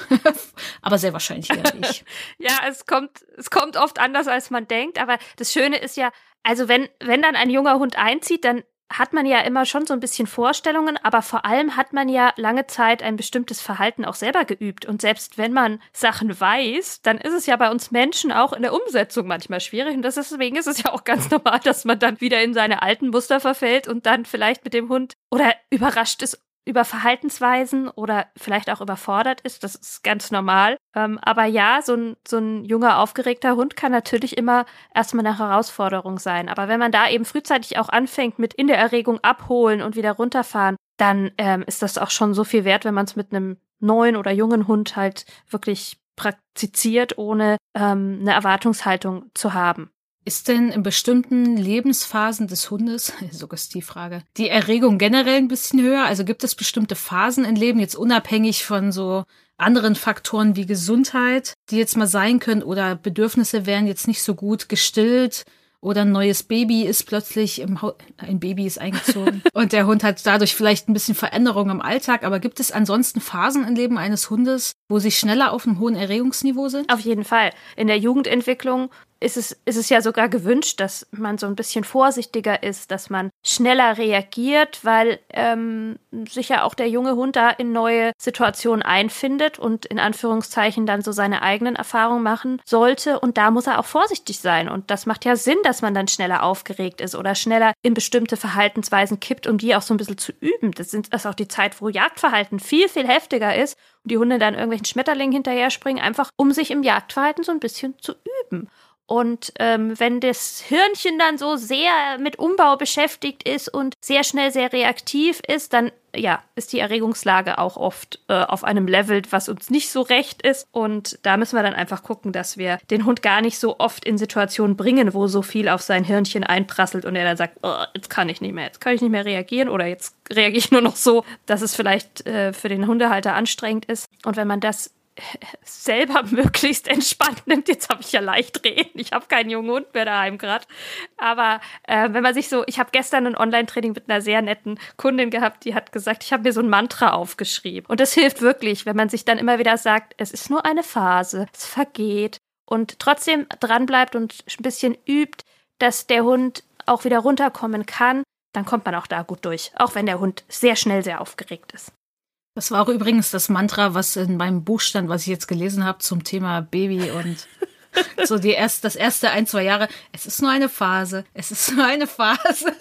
<laughs> aber sehr wahrscheinlich eher nicht. <laughs> ja, es kommt, es kommt oft anders, als man denkt. Aber das Schöne ist ja, also wenn, wenn dann ein junger Hund einzieht, dann hat man ja immer schon so ein bisschen Vorstellungen, aber vor allem hat man ja lange Zeit ein bestimmtes Verhalten auch selber geübt. Und selbst wenn man Sachen weiß, dann ist es ja bei uns Menschen auch in der Umsetzung manchmal schwierig. Und deswegen ist es ja auch ganz normal, dass man dann wieder in seine alten Muster verfällt und dann vielleicht mit dem Hund oder überrascht ist über Verhaltensweisen oder vielleicht auch überfordert ist. Das ist ganz normal. Ähm, aber ja, so ein, so ein junger, aufgeregter Hund kann natürlich immer erstmal eine Herausforderung sein. Aber wenn man da eben frühzeitig auch anfängt mit in der Erregung abholen und wieder runterfahren, dann ähm, ist das auch schon so viel wert, wenn man es mit einem neuen oder jungen Hund halt wirklich praktiziert, ohne ähm, eine Erwartungshaltung zu haben. Ist denn in bestimmten Lebensphasen des Hundes, <laughs> Suggestivfrage, die Erregung generell ein bisschen höher? Also gibt es bestimmte Phasen im Leben, jetzt unabhängig von so anderen Faktoren wie Gesundheit, die jetzt mal sein können oder Bedürfnisse werden jetzt nicht so gut gestillt oder ein neues Baby ist plötzlich im Haus, ein Baby ist eingezogen <laughs> und der Hund hat dadurch vielleicht ein bisschen Veränderung im Alltag. Aber gibt es ansonsten Phasen im Leben eines Hundes, wo sie schneller auf einem hohen Erregungsniveau sind? Auf jeden Fall. In der Jugendentwicklung ist es, ist es ja sogar gewünscht, dass man so ein bisschen vorsichtiger ist, dass man schneller reagiert, weil ähm, ja auch der junge Hund da in neue Situationen einfindet und in Anführungszeichen dann so seine eigenen Erfahrungen machen sollte. Und da muss er auch vorsichtig sein. Und das macht ja Sinn, dass man dann schneller aufgeregt ist oder schneller in bestimmte Verhaltensweisen kippt, um die auch so ein bisschen zu üben. Das, sind, das ist auch die Zeit, wo Jagdverhalten viel, viel heftiger ist und die Hunde dann irgendwelchen Schmetterlingen hinterher springen, einfach um sich im Jagdverhalten so ein bisschen zu üben. Und ähm, wenn das Hirnchen dann so sehr mit Umbau beschäftigt ist und sehr schnell sehr reaktiv ist, dann ja, ist die Erregungslage auch oft äh, auf einem Level, was uns nicht so recht ist. Und da müssen wir dann einfach gucken, dass wir den Hund gar nicht so oft in Situationen bringen, wo so viel auf sein Hirnchen einprasselt und er dann sagt, oh, jetzt kann ich nicht mehr, jetzt kann ich nicht mehr reagieren oder jetzt reagiere ich nur noch so, dass es vielleicht äh, für den Hundehalter anstrengend ist. Und wenn man das selber <laughs> möglichst entspannt nimmt. Jetzt habe ich ja leicht reden. Ich habe keinen jungen Hund mehr daheim gerade. Aber äh, wenn man sich so, ich habe gestern ein Online-Training mit einer sehr netten Kundin gehabt, die hat gesagt, ich habe mir so ein Mantra aufgeschrieben. Und das hilft wirklich, wenn man sich dann immer wieder sagt, es ist nur eine Phase, es vergeht und trotzdem dranbleibt und ein bisschen übt, dass der Hund auch wieder runterkommen kann, dann kommt man auch da gut durch, auch wenn der Hund sehr schnell sehr aufgeregt ist. Das war auch übrigens das Mantra, was in meinem Buch stand, was ich jetzt gelesen habe zum Thema Baby und <laughs> so die erst, das erste ein, zwei Jahre. Es ist nur eine Phase. Es ist nur eine Phase.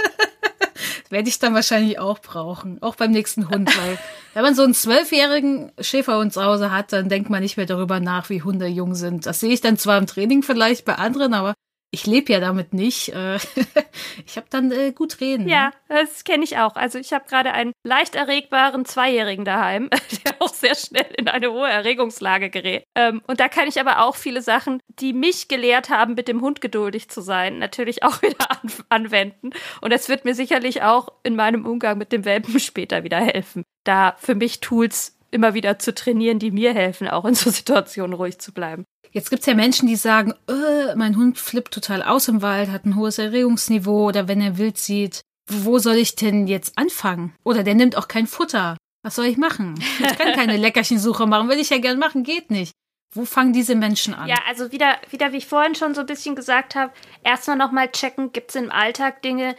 <laughs> Werde ich dann wahrscheinlich auch brauchen. Auch beim nächsten Hund, weil wenn man so einen zwölfjährigen Schäferhund zu Hause hat, dann denkt man nicht mehr darüber nach, wie Hunde jung sind. Das sehe ich dann zwar im Training vielleicht bei anderen, aber ich lebe ja damit nicht. Äh, <laughs> ich habe dann äh, gut reden. Ja, ne? das kenne ich auch. Also ich habe gerade einen leicht erregbaren Zweijährigen daheim, <laughs> der auch sehr schnell in eine hohe Erregungslage gerät. Ähm, und da kann ich aber auch viele Sachen, die mich gelehrt haben, mit dem Hund geduldig zu sein, natürlich auch <laughs> wieder an anwenden. Und das wird mir sicherlich auch in meinem Umgang mit dem Welpen später wieder helfen, da für mich Tools immer wieder zu trainieren, die mir helfen, auch in so Situationen ruhig zu bleiben. Jetzt gibt's ja Menschen, die sagen, äh, mein Hund flippt total aus im Wald, hat ein hohes Erregungsniveau oder wenn er wild sieht, wo soll ich denn jetzt anfangen? Oder der nimmt auch kein Futter. Was soll ich machen? Ich kann keine <laughs> Leckerchensuche machen, will ich ja gern machen, geht nicht. Wo fangen diese Menschen an? Ja, also wieder, wieder wie ich vorhin schon so ein bisschen gesagt habe, erstmal nochmal checken, gibt's im Alltag Dinge,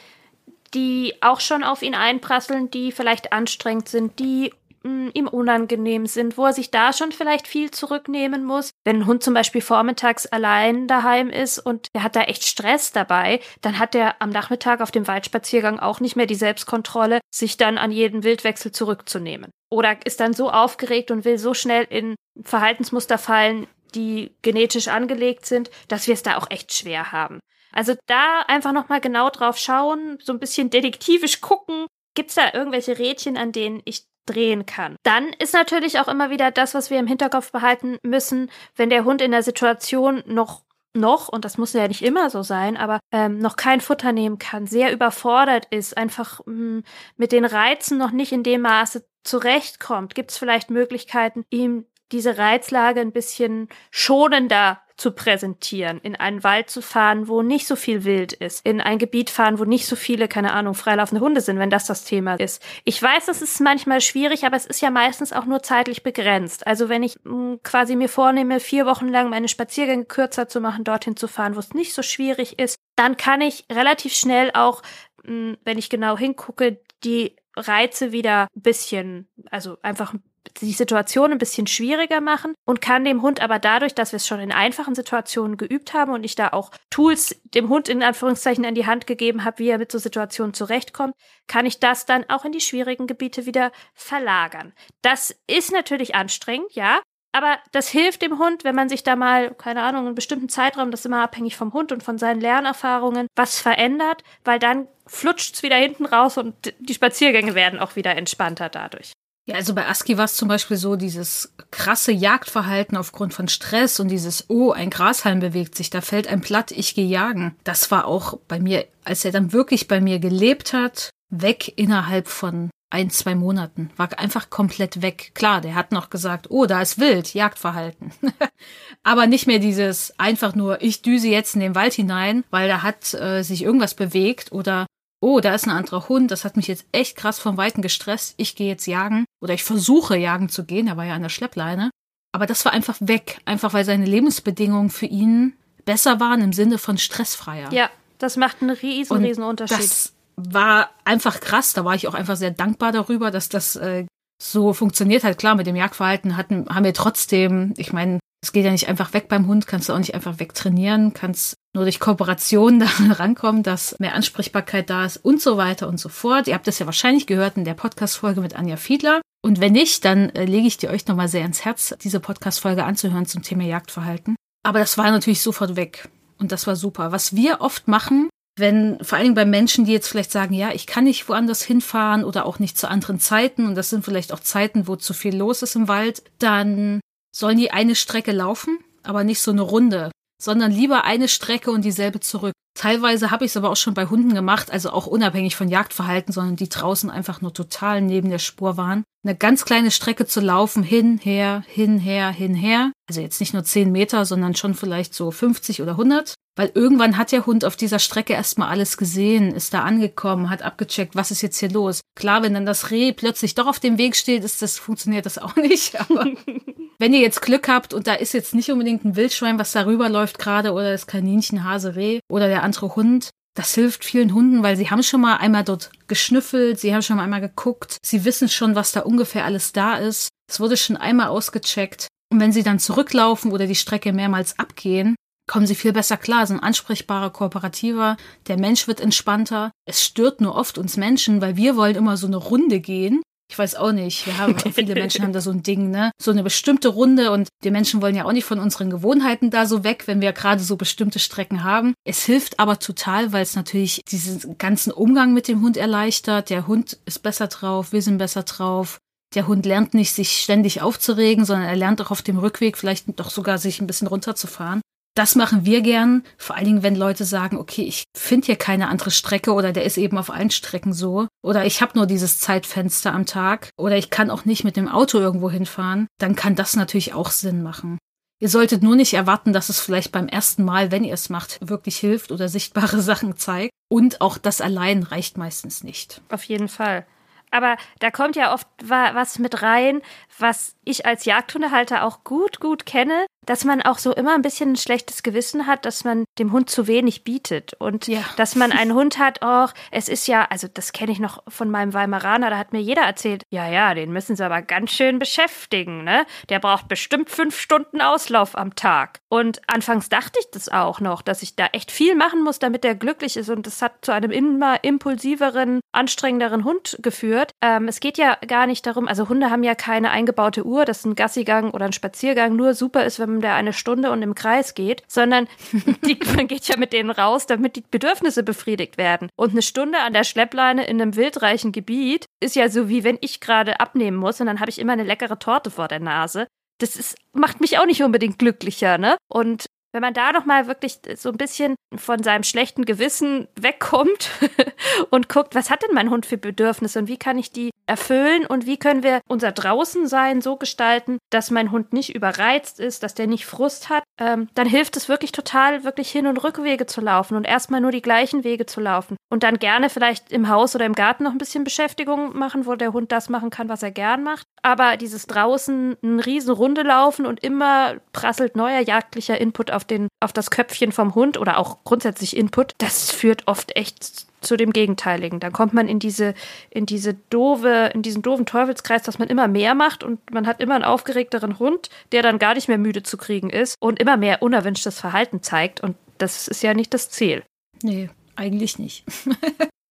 die auch schon auf ihn einprasseln, die vielleicht anstrengend sind, die ihm unangenehm sind, wo er sich da schon vielleicht viel zurücknehmen muss. Wenn ein Hund zum Beispiel vormittags allein daheim ist und er hat da echt Stress dabei, dann hat er am Nachmittag auf dem Waldspaziergang auch nicht mehr die Selbstkontrolle, sich dann an jeden Wildwechsel zurückzunehmen. Oder ist dann so aufgeregt und will so schnell in Verhaltensmuster fallen, die genetisch angelegt sind, dass wir es da auch echt schwer haben. Also da einfach nochmal genau drauf schauen, so ein bisschen detektivisch gucken, Gibt's da irgendwelche Rädchen, an denen ich drehen kann. Dann ist natürlich auch immer wieder das, was wir im Hinterkopf behalten müssen, wenn der Hund in der Situation noch noch, und das muss ja nicht immer so sein, aber ähm, noch kein Futter nehmen kann, sehr überfordert ist, einfach mh, hm, mit den Reizen noch nicht in dem Maße zurechtkommt, gibt es vielleicht Möglichkeiten, ihm diese Reizlage ein bisschen schonender zu präsentieren, in einen Wald zu fahren, wo nicht so viel Wild ist, in ein Gebiet fahren, wo nicht so viele, keine Ahnung, freilaufende Hunde sind, wenn das das Thema ist. Ich weiß, das ist manchmal schwierig, aber es ist ja meistens auch nur zeitlich begrenzt. Also wenn ich mh, hm, quasi mir vornehme, vier Wochen lang meine Spaziergänge kürzer zu machen, dorthin zu fahren, wo es nicht so schwierig ist, dann kann ich relativ schnell auch wenn ich genau hingucke, die Reize wieder ein bisschen, also einfach die Situation ein bisschen schwieriger machen und kann dem Hund aber dadurch, dass wir es schon in einfachen Situationen geübt haben und ich da auch Tools dem Hund in Anführungszeichen an die Hand gegeben habe, wie er mit so Situationen zurechtkommt, kann ich das dann auch in die schwierigen Gebiete wieder verlagern. Das ist natürlich anstrengend, ja, aber das hilft dem Hund, wenn man sich da mal, keine Ahnung, einen bestimmten Zeitraum, das ist immer abhängig vom Hund und von seinen Lernerfahrungen, was verändert, weil dann flutscht's wieder hinten raus und die Spaziergänge werden auch wieder entspannter dadurch. Ja, also bei Aski war es zum Beispiel so, dieses krasse Jagdverhalten aufgrund von Stress und dieses, oh, ein Grashalm bewegt sich, da fällt ein Platt, ich gehe jagen. Das war auch bei mir, als er dann wirklich bei mir gelebt hat, weg innerhalb von ein, zwei Monaten. War einfach komplett weg. Klar, der hat noch gesagt, oh, da ist wild, Jagdverhalten. <laughs> Aber nicht mehr dieses einfach nur, ich düse jetzt in den Wald hinein, weil da hat äh, sich irgendwas bewegt oder oh, da ist ein anderer Hund, das hat mich jetzt echt krass vom Weiten gestresst, ich gehe jetzt jagen oder ich versuche jagen zu gehen, er war ja an der Schleppleine. Aber das war einfach weg, einfach weil seine Lebensbedingungen für ihn besser waren im Sinne von stressfreier. Ja, das macht einen riesen, Und riesen Unterschied. Das war einfach krass, da war ich auch einfach sehr dankbar darüber, dass das äh, so funktioniert hat. Klar, mit dem Jagdverhalten hatten, haben wir trotzdem, ich meine, es geht ja nicht einfach weg beim Hund, kannst du auch nicht einfach wegtrainieren, kannst nur durch Kooperation <laughs> da rankommen, dass mehr Ansprechbarkeit da ist und so weiter und so fort. Ihr habt das ja wahrscheinlich gehört in der Podcast-Folge mit Anja Fiedler. Und wenn nicht, dann äh, lege ich dir euch nochmal sehr ins Herz, diese Podcast-Folge anzuhören zum Thema Jagdverhalten. Aber das war natürlich sofort weg. Und das war super. Was wir oft machen, wenn, vor allen Dingen bei Menschen, die jetzt vielleicht sagen, ja, ich kann nicht woanders hinfahren oder auch nicht zu anderen Zeiten und das sind vielleicht auch Zeiten, wo zu viel los ist im Wald, dann sollen die eine Strecke laufen, aber nicht so eine Runde, sondern lieber eine Strecke und dieselbe zurück. Teilweise habe ich es aber auch schon bei Hunden gemacht, also auch unabhängig von Jagdverhalten, sondern die draußen einfach nur total neben der Spur waren. Eine ganz kleine Strecke zu laufen, hin, her, hin, her, hin, her. Also jetzt nicht nur 10 Meter, sondern schon vielleicht so 50 oder 100. Weil irgendwann hat der Hund auf dieser Strecke erstmal alles gesehen, ist da angekommen, hat abgecheckt, was ist jetzt hier los. Klar, wenn dann das Reh plötzlich doch auf dem Weg steht, ist das, funktioniert das auch <laughs> nicht. Aber <laughs> wenn ihr jetzt Glück habt und da ist jetzt nicht unbedingt ein Wildschwein, was darüber läuft gerade oder das Kaninchen, Hase, Reh oder der andere Hund, das hilft vielen Hunden, weil sie haben schon mal einmal dort geschnüffelt, sie haben schon mal einmal geguckt, sie wissen schon, was da ungefähr alles da ist. Es wurde schon einmal ausgecheckt. Und wenn sie dann zurücklaufen oder die Strecke mehrmals abgehen, kommen sie viel besser klar, sind ansprechbarer, kooperativer, der Mensch wird entspannter. Es stört nur oft uns Menschen, weil wir wollen immer so eine Runde gehen ich weiß auch nicht. Wir haben, <laughs> viele Menschen haben da so ein Ding, ne? So eine bestimmte Runde und die Menschen wollen ja auch nicht von unseren Gewohnheiten da so weg, wenn wir gerade so bestimmte Strecken haben. Es hilft aber total, weil es natürlich diesen ganzen Umgang mit dem Hund erleichtert. Der Hund ist besser drauf, wir sind besser drauf. Der Hund lernt nicht, sich ständig aufzuregen, sondern er lernt auch auf dem Rückweg vielleicht doch sogar sich ein bisschen runterzufahren. Das machen wir gern, vor allen Dingen, wenn Leute sagen, okay, ich finde hier keine andere Strecke oder der ist eben auf allen Strecken so oder ich habe nur dieses Zeitfenster am Tag oder ich kann auch nicht mit dem Auto irgendwo hinfahren, dann kann das natürlich auch Sinn machen. Ihr solltet nur nicht erwarten, dass es vielleicht beim ersten Mal, wenn ihr es macht, wirklich hilft oder sichtbare <laughs> Sachen zeigt. Und auch das allein reicht meistens nicht. Auf jeden Fall. Aber da kommt ja oft was mit rein, was ich als Jagdhundehalter auch gut, gut kenne, dass man auch so immer ein bisschen ein schlechtes Gewissen hat, dass man dem Hund zu wenig bietet und ja. dass man einen Hund hat, auch es ist ja, also das kenne ich noch von meinem Weimaraner, da hat mir jeder erzählt, ja, ja, den müssen sie aber ganz schön beschäftigen, ne? Der braucht bestimmt fünf Stunden Auslauf am Tag. Und anfangs dachte ich das auch noch, dass ich da echt viel machen muss, damit er glücklich ist und das hat zu einem immer impulsiveren, anstrengenderen Hund geführt. Ähm, es geht ja gar nicht darum, also Hunde haben ja keine eingebaute Uhr, dass ein Gassigang oder ein Spaziergang nur super ist, wenn man da eine Stunde und im Kreis geht, sondern <laughs> die, man geht ja mit denen raus, damit die Bedürfnisse befriedigt werden. Und eine Stunde an der Schleppleine in einem wildreichen Gebiet ist ja so wie wenn ich gerade abnehmen muss und dann habe ich immer eine leckere Torte vor der Nase. Das ist, macht mich auch nicht unbedingt glücklicher, ne? Und wenn man da noch mal wirklich so ein bisschen von seinem schlechten Gewissen wegkommt <laughs> und guckt, was hat denn mein Hund für Bedürfnisse und wie kann ich die erfüllen und wie können wir unser Draußensein so gestalten, dass mein Hund nicht überreizt ist, dass der nicht Frust hat, ähm, dann hilft es wirklich total, wirklich Hin- und Rückwege zu laufen und erstmal nur die gleichen Wege zu laufen und dann gerne vielleicht im Haus oder im Garten noch ein bisschen Beschäftigung machen, wo der Hund das machen kann, was er gern macht. Aber dieses draußen eine riesen Runde laufen und immer prasselt neuer jagdlicher Input auf den, auf das Köpfchen vom Hund oder auch grundsätzlich Input, das führt oft echt zu dem Gegenteiligen. Dann kommt man in diese, in diese doofe, in diesen doofen Teufelskreis, dass man immer mehr macht und man hat immer einen aufgeregteren Hund, der dann gar nicht mehr müde zu kriegen ist und immer mehr unerwünschtes Verhalten zeigt. Und das ist ja nicht das Ziel. Nee, eigentlich nicht. <laughs>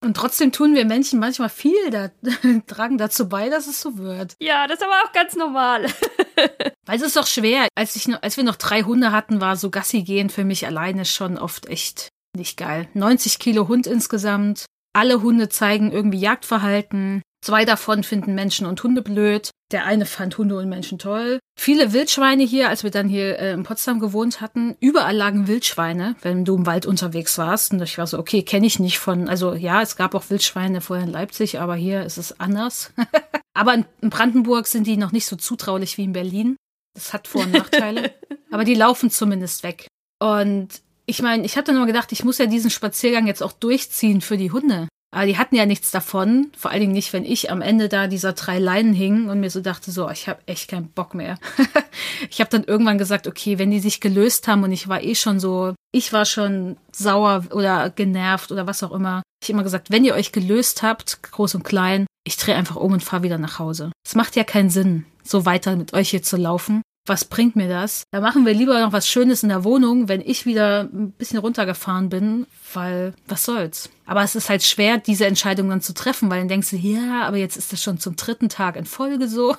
Und trotzdem tun wir Menschen manchmal viel, da, <laughs> tragen dazu bei, dass es so wird. Ja, das ist aber auch ganz normal. <laughs> Weil es ist doch schwer. Als, ich, als wir noch drei Hunde hatten, war so Gassi gehen für mich alleine schon oft echt nicht geil. 90 Kilo Hund insgesamt. Alle Hunde zeigen irgendwie Jagdverhalten. Zwei davon finden Menschen und Hunde blöd. Der eine fand Hunde und Menschen toll. Viele Wildschweine hier, als wir dann hier äh, in Potsdam gewohnt hatten. Überall lagen Wildschweine, wenn du im Wald unterwegs warst. Und ich war so, okay, kenne ich nicht von, also ja, es gab auch Wildschweine vorher in Leipzig, aber hier ist es anders. <laughs> aber in, in Brandenburg sind die noch nicht so zutraulich wie in Berlin. Das hat Vor- und Nachteile. <laughs> aber die laufen zumindest weg. Und ich meine, ich habe dann immer gedacht, ich muss ja diesen Spaziergang jetzt auch durchziehen für die Hunde. Aber die hatten ja nichts davon, vor allen Dingen nicht, wenn ich am Ende da dieser drei Leinen hing und mir so dachte, so, ich habe echt keinen Bock mehr. <laughs> ich habe dann irgendwann gesagt, okay, wenn die sich gelöst haben und ich war eh schon so, ich war schon sauer oder genervt oder was auch immer. Ich immer gesagt, wenn ihr euch gelöst habt, groß und klein, ich drehe einfach um und fahre wieder nach Hause. Es macht ja keinen Sinn, so weiter mit euch hier zu laufen was bringt mir das? Da machen wir lieber noch was Schönes in der Wohnung, wenn ich wieder ein bisschen runtergefahren bin, weil was soll's. Aber es ist halt schwer, diese Entscheidung dann zu treffen, weil dann denkst du, ja, aber jetzt ist das schon zum dritten Tag in Folge so.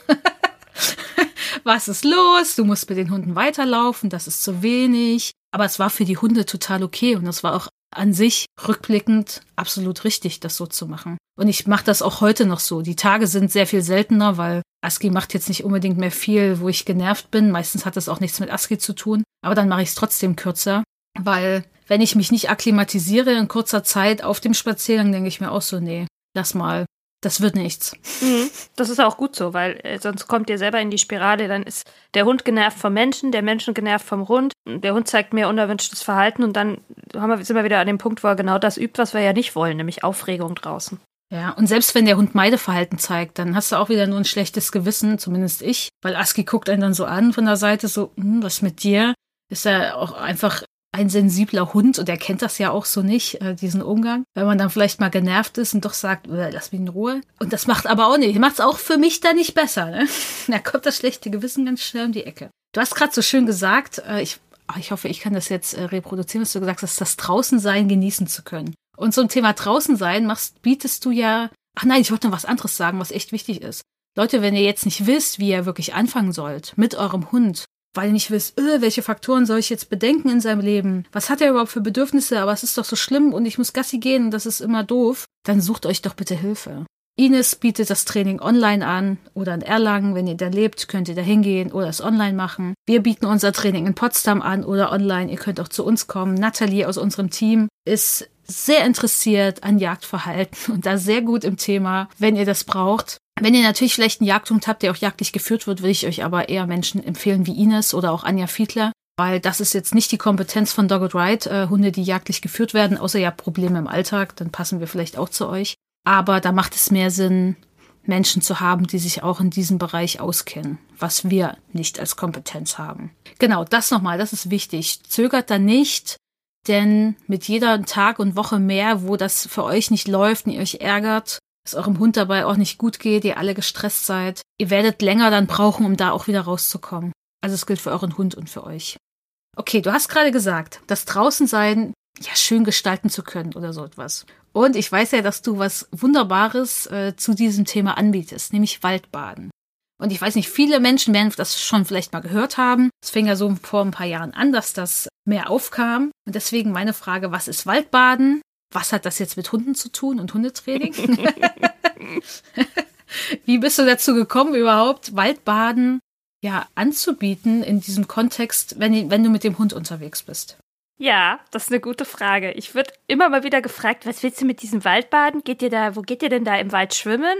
<laughs> was ist los? Du musst mit den Hunden weiterlaufen, das ist zu wenig. Aber es war für die Hunde total okay und es war auch an sich rückblickend absolut richtig, das so zu machen. Und ich mache das auch heute noch so. Die Tage sind sehr viel seltener, weil ASCII macht jetzt nicht unbedingt mehr viel, wo ich genervt bin. Meistens hat das auch nichts mit ASCII zu tun. Aber dann mache ich es trotzdem kürzer, weil wenn ich mich nicht akklimatisiere in kurzer Zeit auf dem Spaziergang, denke ich mir auch so, nee, lass mal, das wird nichts. Mhm. Das ist auch gut so, weil äh, sonst kommt ihr selber in die Spirale. Dann ist der Hund genervt vom Menschen, der Menschen genervt vom Hund. Der Hund zeigt mehr unerwünschtes Verhalten und dann haben wir, sind wir wieder an dem Punkt, wo er genau das übt, was wir ja nicht wollen, nämlich Aufregung draußen. Ja, und selbst wenn der Hund Meideverhalten zeigt, dann hast du auch wieder nur ein schlechtes Gewissen, zumindest ich, weil Aski guckt einen dann so an von der Seite, so, hm, was mit dir? Ist er auch einfach ein sensibler Hund und er kennt das ja auch so nicht, äh, diesen Umgang. Wenn man dann vielleicht mal genervt ist und doch sagt, äh, lass mich in Ruhe. Und das macht aber auch nicht, macht es auch für mich dann nicht besser. Ne? <laughs> Da kommt das schlechte Gewissen ganz schnell um die Ecke. Du hast gerade so schön gesagt, äh, ich, ich hoffe, ich kann das jetzt äh, reproduzieren, was du gesagt hast, das Draußensein genießen zu können. Und ein Thema draußen sein machst, bietest du ja, ach nein, ich wollte noch was anderes sagen, was echt wichtig ist. Leute, wenn ihr jetzt nicht wisst, wie ihr wirklich anfangen sollt mit eurem Hund, weil ihr nicht wisst, öh, welche Faktoren soll ich jetzt bedenken in seinem Leben? Was hat er überhaupt für Bedürfnisse? Aber es ist doch so schlimm und ich muss Gassi gehen und das ist immer doof. Dann sucht euch doch bitte Hilfe. Ines bietet das Training online an oder in Erlangen. Wenn ihr da lebt, könnt ihr da hingehen oder es online machen. Wir bieten unser Training in Potsdam an oder online. Ihr könnt auch zu uns kommen. Nathalie aus unserem Team ist sehr interessiert an Jagdverhalten <laughs> und da sehr gut im Thema, wenn ihr das braucht. Wenn ihr natürlich vielleicht einen Jagdhund habt, der auch jagdlich geführt wird, würde ich euch aber eher Menschen empfehlen wie Ines oder auch Anja Fiedler, weil das ist jetzt nicht die Kompetenz von Dogged Ride, äh, Hunde, die jagdlich geführt werden, außer ihr habt Probleme im Alltag, dann passen wir vielleicht auch zu euch. Aber da macht es mehr Sinn, Menschen zu haben, die sich auch in diesem Bereich auskennen, was wir nicht als Kompetenz haben. Genau, das nochmal, das ist wichtig. Zögert da nicht, denn mit jeder Tag und Woche mehr, wo das für euch nicht läuft und ihr euch ärgert, es eurem Hund dabei auch nicht gut geht, ihr alle gestresst seid, ihr werdet länger dann brauchen, um da auch wieder rauszukommen. Also es gilt für euren Hund und für euch. Okay, du hast gerade gesagt, das Draußensein ja schön gestalten zu können oder so etwas. Und ich weiß ja, dass du was Wunderbares äh, zu diesem Thema anbietest, nämlich Waldbaden. Und ich weiß nicht, viele Menschen werden das schon vielleicht mal gehört haben. Es fing ja so vor ein paar Jahren an, dass das mehr aufkam. Und deswegen meine Frage, was ist Waldbaden? Was hat das jetzt mit Hunden zu tun und Hundetraining? <laughs> Wie bist du dazu gekommen, überhaupt Waldbaden ja anzubieten in diesem Kontext, wenn, wenn du mit dem Hund unterwegs bist? Ja, das ist eine gute Frage. Ich würde immer mal wieder gefragt, was willst du mit diesem Waldbaden? Geht ihr da, wo geht ihr denn da im Wald schwimmen?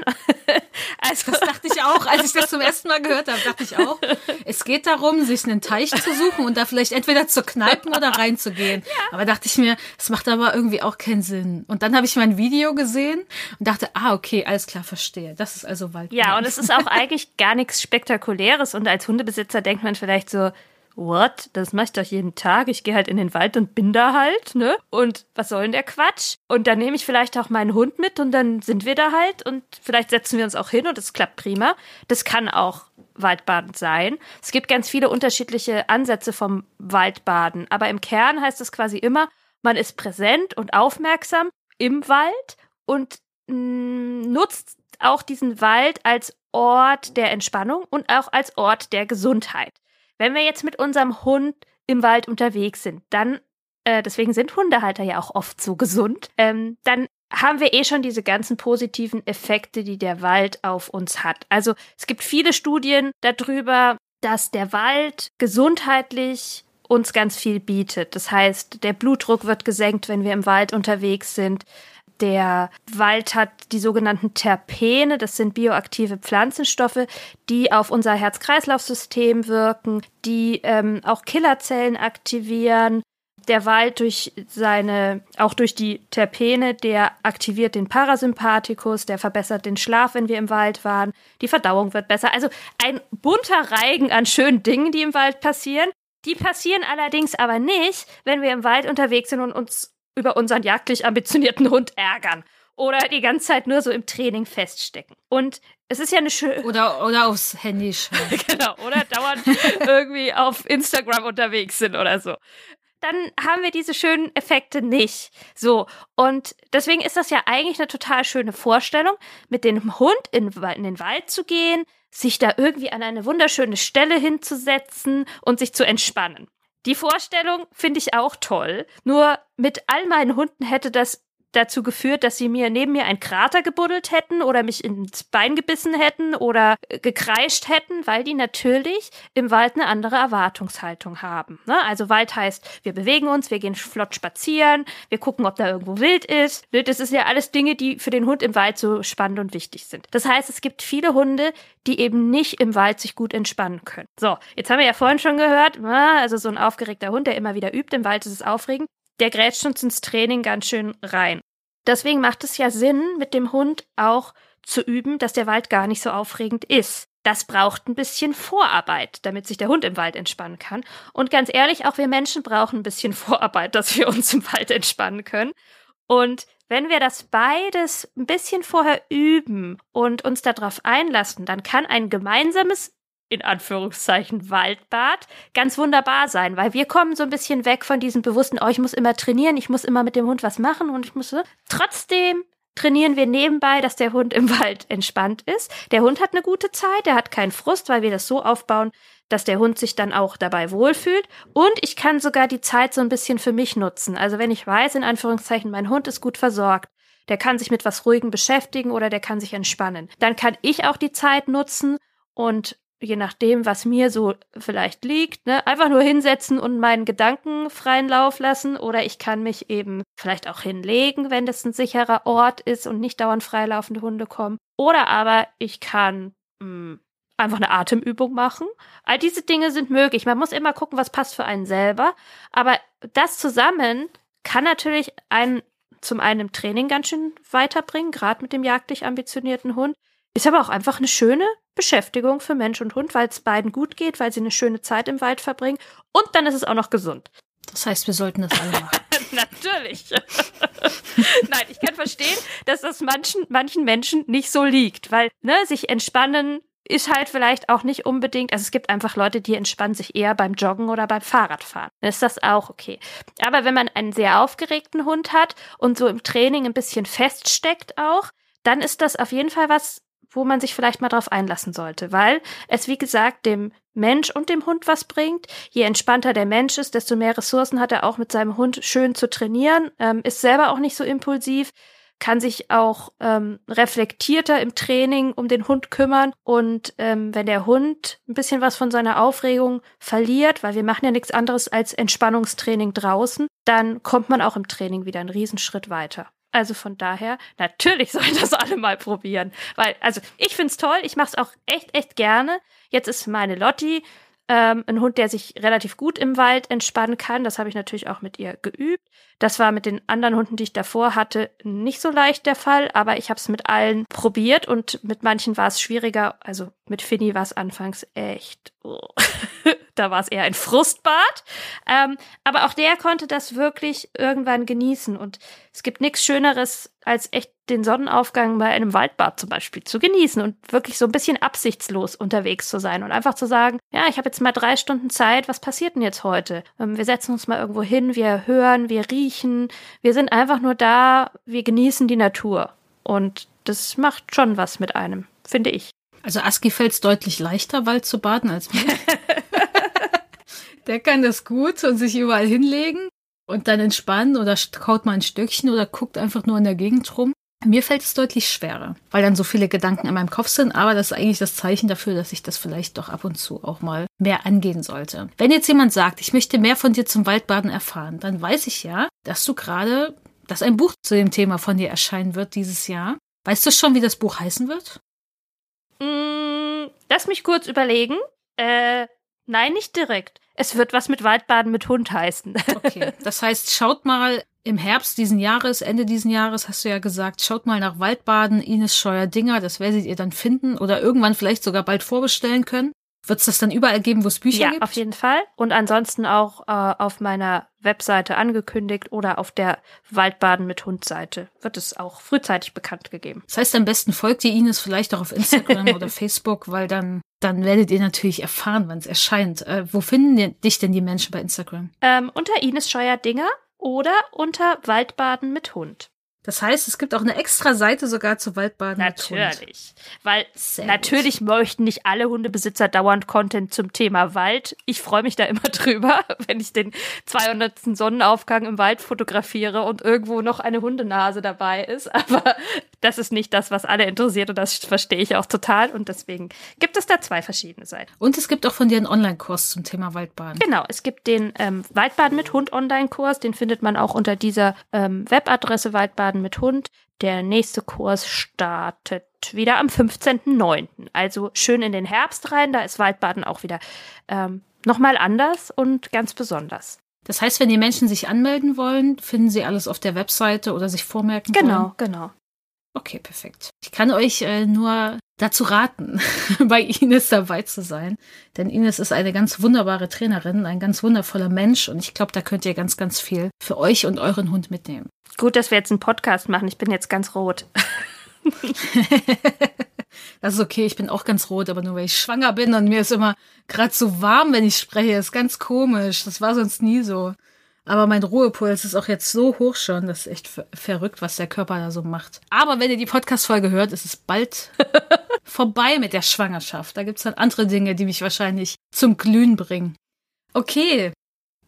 <laughs> also, das dachte ich auch, als ich das zum ersten Mal gehört habe, dachte ich auch. Es geht darum, sich einen Teich zu suchen und da vielleicht entweder zu kneipen oder reinzugehen. Ja. Aber dachte ich mir, es macht aber irgendwie auch keinen Sinn. Und dann habe ich mein Video gesehen und dachte, ah, okay, alles klar, verstehe. Das ist also Waldbaden. Ja, und es ist auch <laughs> eigentlich gar nichts Spektakuläres und als Hundebesitzer denkt man vielleicht so, what? Das mache ich doch jeden Tag. Ich gehe halt in den Wald und bin da halt, ne? Und was soll denn der Quatsch? Und dann nehme ich vielleicht auch meinen Hund mit und dann sind wir da halt und vielleicht setzen wir uns auch hin und es klappt prima. Das kann auch Waldbaden sein. Es gibt ganz viele unterschiedliche Ansätze vom Waldbaden, aber im Kern heißt es quasi immer, man ist präsent und aufmerksam im Wald und mm, nutzt auch diesen Wald als Ort der Entspannung und auch als Ort der Gesundheit. Wenn wir jetzt mit unserem Hund im Wald unterwegs sind, dann, äh, deswegen sind Hundehalter ja auch oft so gesund, ähm, dann haben wir eh schon diese ganzen positiven Effekte, die der Wald auf uns hat. Also es gibt viele Studien darüber, dass der Wald gesundheitlich uns ganz viel bietet. Das heißt, der Blutdruck wird gesenkt, wenn wir im Wald unterwegs sind. Der Wald hat die sogenannten Terpene, das sind bioaktive Pflanzenstoffe, die auf unser Herz-Kreislauf-System wirken, die ähm, auch Killerzellen aktivieren. Der Wald durch seine, auch durch die Terpene, der aktiviert den Parasympathikus, der verbessert den Schlaf, wenn wir im Wald waren. Die Verdauung wird besser. Also ein bunter Reigen an schönen Dingen, die im Wald passieren. Die passieren allerdings aber nicht, wenn wir im Wald unterwegs sind und uns über unseren jagdlich ambitionierten Hund ärgern oder die ganze Zeit nur so im Training feststecken. Und es ist ja eine schöne. Oder, oder aufs Handy schauen. <laughs> genau, oder dauernd <laughs> irgendwie auf Instagram unterwegs sind oder so. Dann haben wir diese schönen Effekte nicht. So. Und deswegen ist das ja eigentlich eine total schöne Vorstellung, mit dem Hund in, in den Wald zu gehen, sich da irgendwie an eine wunderschöne Stelle hinzusetzen und sich zu entspannen. Die Vorstellung finde ich auch toll. Nur mit all meinen Hunden hätte das dazu geführt, dass sie mir neben mir einen Krater gebuddelt hätten oder mich ins Bein gebissen hätten oder gekreischt hätten, weil die natürlich im Wald eine andere Erwartungshaltung haben. Ne? Also Wald heißt, wir bewegen uns, wir gehen flott spazieren, wir gucken, ob da irgendwo Wild ist. Wild ist, ist ja alles Dinge, die für den Hund im Wald so spannend und wichtig sind. Das heißt, es gibt viele Hunde, die eben nicht im Wald sich gut entspannen können. So, jetzt haben wir ja vorhin schon gehört, also so ein aufgeregter Hund, der immer wieder übt, im Wald ist es aufregend der grätscht uns ins Training ganz schön rein. Deswegen macht es ja Sinn, mit dem Hund auch zu üben, dass der Wald gar nicht so aufregend ist. Das braucht ein bisschen Vorarbeit, damit sich der Hund im Wald entspannen kann. Und ganz ehrlich, auch wir Menschen brauchen ein bisschen <laughs> Vorarbeit, dass wir uns im Wald entspannen können. Und wenn wir das beides ein bisschen vorher üben und uns darauf einlassen, dann kann ein gemeinsames in Anführungszeichen Waldbad ganz wunderbar sein, weil wir kommen so ein bisschen weg von diesem bewussten, oh, ich muss immer trainieren, ich muss immer mit dem Hund was machen und ich muss so. Trotzdem trainieren wir nebenbei, dass der Hund im <laughs> Wald entspannt ist. Der Hund hat eine gute Zeit, der hat keinen Frust, weil wir das so aufbauen, dass der Hund sich dann auch dabei wohlfühlt. Und ich kann sogar die Zeit so ein bisschen für mich nutzen. Also wenn ich weiß, in Anführungszeichen, mein Hund ist gut versorgt, der kann sich mit was Ruhigem beschäftigen oder der kann sich entspannen. Dann kann ich auch die Zeit nutzen und je nachdem, was mir so vielleicht liegt, ne, einfach nur hinsetzen und meinen Gedanken freien Lauf lassen oder ich kann mich eben vielleicht auch hinlegen, wenn das ein sicherer Ort ist und nicht dauernd freilaufende Hunde kommen. Oder aber ich kann mh, hm, einfach eine Atemübung machen. All diese Dinge sind möglich. Man muss immer gucken, was passt für einen selber. Aber das zusammen kann natürlich einen zum einen im Training ganz schön weiterbringen, gerade mit dem jagdlich ambitionierten Hund. Ist aber auch einfach eine schöne Beschäftigung für Mensch und Hund, weil es beiden gut geht, weil sie eine schöne Zeit im Wald verbringen und dann ist es auch noch gesund. Das heißt, wir sollten das alle machen. <laughs> Natürlich. <laughs> Nein, ich kann verstehen, dass das manchen, manchen Menschen nicht so liegt, weil ne, sich entspannen ist halt vielleicht auch nicht unbedingt, also es gibt einfach Leute, die entspannen sich eher beim Joggen oder beim Fahrradfahren. Dann ist das auch okay. Aber wenn man einen sehr aufgeregten Hund hat und so im Training ein bisschen feststeckt auch, dann ist das auf jeden Fall was, wo man sich vielleicht mal drauf einlassen sollte, weil es, wie gesagt, dem Mensch und dem Hund was bringt. Je entspannter der Mensch ist, desto mehr Ressourcen hat er auch mit seinem Hund schön zu trainieren, ähm, ist selber auch nicht so impulsiv, kann sich auch ähm, reflektierter im Training um den Hund kümmern. Und ähm, wenn der Hund ein bisschen was von seiner Aufregung verliert, weil wir machen ja nichts anderes als Entspannungstraining draußen, dann kommt man auch im Training wieder einen Riesenschritt weiter. Also von daher, natürlich sollen das alle mal probieren. Weil, also ich find's toll, ich mache es auch echt, echt gerne. Jetzt ist meine Lotti ähm, ein Hund, der sich relativ gut im Wald entspannen kann. Das habe ich natürlich auch mit ihr geübt. Das war mit den anderen Hunden, die ich davor hatte, nicht so leicht der Fall, aber ich habe es mit allen probiert und mit manchen war es schwieriger. Also mit Finny war es anfangs echt oh, <laughs> <laughs> Da war es eher ein Frustbad. Ähm, aber auch der konnte das wirklich irgendwann genießen. Und es gibt nichts Schöneres, als echt den Sonnenaufgang bei einem Waldbad zum Beispiel zu genießen und wirklich so ein bisschen absichtslos unterwegs zu sein und einfach zu sagen, ja, ich habe jetzt mal drei Stunden Zeit, was passiert denn jetzt heute? Ähm, wir setzen uns mal irgendwo hin, wir hören, wir riechen, wir sind einfach nur da, wir genießen die Natur. Und das macht schon was mit einem, finde ich. Also Aski fällt es deutlich leichter, Wald zu baden als mir. <laughs> Der kann das gut und sich überall hinlegen und dann entspannen oder kaut mal ein Stückchen oder guckt einfach nur in der Gegend rum. Mir fällt es deutlich schwerer, weil dann so viele Gedanken in meinem Kopf sind, aber das ist eigentlich das Zeichen dafür, dass ich das vielleicht doch ab und zu auch mal mehr angehen sollte. Wenn jetzt jemand sagt, ich möchte mehr von dir zum Waldbaden erfahren, dann weiß ich ja, dass du gerade, dass ein Buch zu dem Thema von dir erscheinen wird dieses Jahr. Weißt du schon, wie das Buch heißen wird? Mm, lass mich kurz überlegen. Äh, nein, nicht direkt. Es wird was mit Waldbaden mit Hund heißen. <laughs> Okay, das heißt, schaut mal im Herbst diesen Jahres, Ende diesen Jahres, hast du ja gesagt, schaut mal nach Waldbaden, Ines Scheuer-Dinger, das werdet ihr dann finden oder irgendwann vielleicht sogar bald vorbestellen können. Wird es das dann überall geben, wo es Bücher ja, gibt? Ja, auf jeden Fall. Und ansonsten auch äh, auf meiner Webseite angekündigt oder auf der Waldbaden mit Hund-Seite wird es auch frühzeitig bekannt gegeben. Das heißt, am besten folgt ihr Ines vielleicht auch auf Instagram oder <laughs> Facebook, weil dann, dann werdet ihr natürlich erfahren, wann es erscheint. Äh, wo finden dich denn die Menschen bei Instagram? Ähm, unter Ines Scheuer-Dinger oder unter Waldbaden mit Hund. Das heißt, es gibt auch eine extra Seite sogar zu Waldbaden. Natürlich. Weil Sehr natürlich gut. möchten nicht alle Hundebesitzer dauernd Content zum Thema Wald. Ich freue mich da immer <laughs> drüber, wenn ich den 200. Sonnenaufgang im Wald fotografiere und irgendwo noch eine Hundenase dabei ist. Aber das ist nicht das, was alle interessiert und das verstehe ich auch total. Und deswegen gibt es da zwei verschiedene Seiten. Und es gibt auch von dir einen Online-Kurs zum Thema Waldbaden. Genau, es gibt den ähm, Waldbaden mit Hund Online-Kurs. Den findet man auch unter dieser ähm, Webadresse Waldbaden mit Hund. Der nächste Kurs startet wieder am 15.09. Also schön in den Herbst rein, da ist Waldbaden auch wieder ähm, nochmal anders und ganz besonders. Das heißt, wenn die Menschen sich anmelden wollen, finden sie alles auf der Webseite oder sich vormerken genau, wollen? Genau, genau. Okay, perfekt. Ich kann euch äh, nur dazu raten, <laughs> bei Ines dabei zu sein. Denn Ines ist eine ganz wunderbare Trainerin, ein ganz wundervoller Mensch und ich glaube, da könnt ihr ganz, ganz viel für euch und euren Hund mitnehmen. Gut, dass wir jetzt einen Podcast machen. Ich bin jetzt ganz rot. <laughs> das ist okay, ich bin auch ganz rot, aber nur weil ich schwanger bin und mir ist immer gerade so warm, wenn ich spreche. Das ist ganz komisch. Das war sonst nie so. Aber mein Ruhepuls ist auch jetzt so hoch schon, das ist echt verrückt, was der Körper da so macht. Aber wenn ihr die Podcast-Folge hört, ist es bald <laughs> vorbei mit der Schwangerschaft. Da gibt's dann andere Dinge, die mich wahrscheinlich zum Glühen bringen. Okay.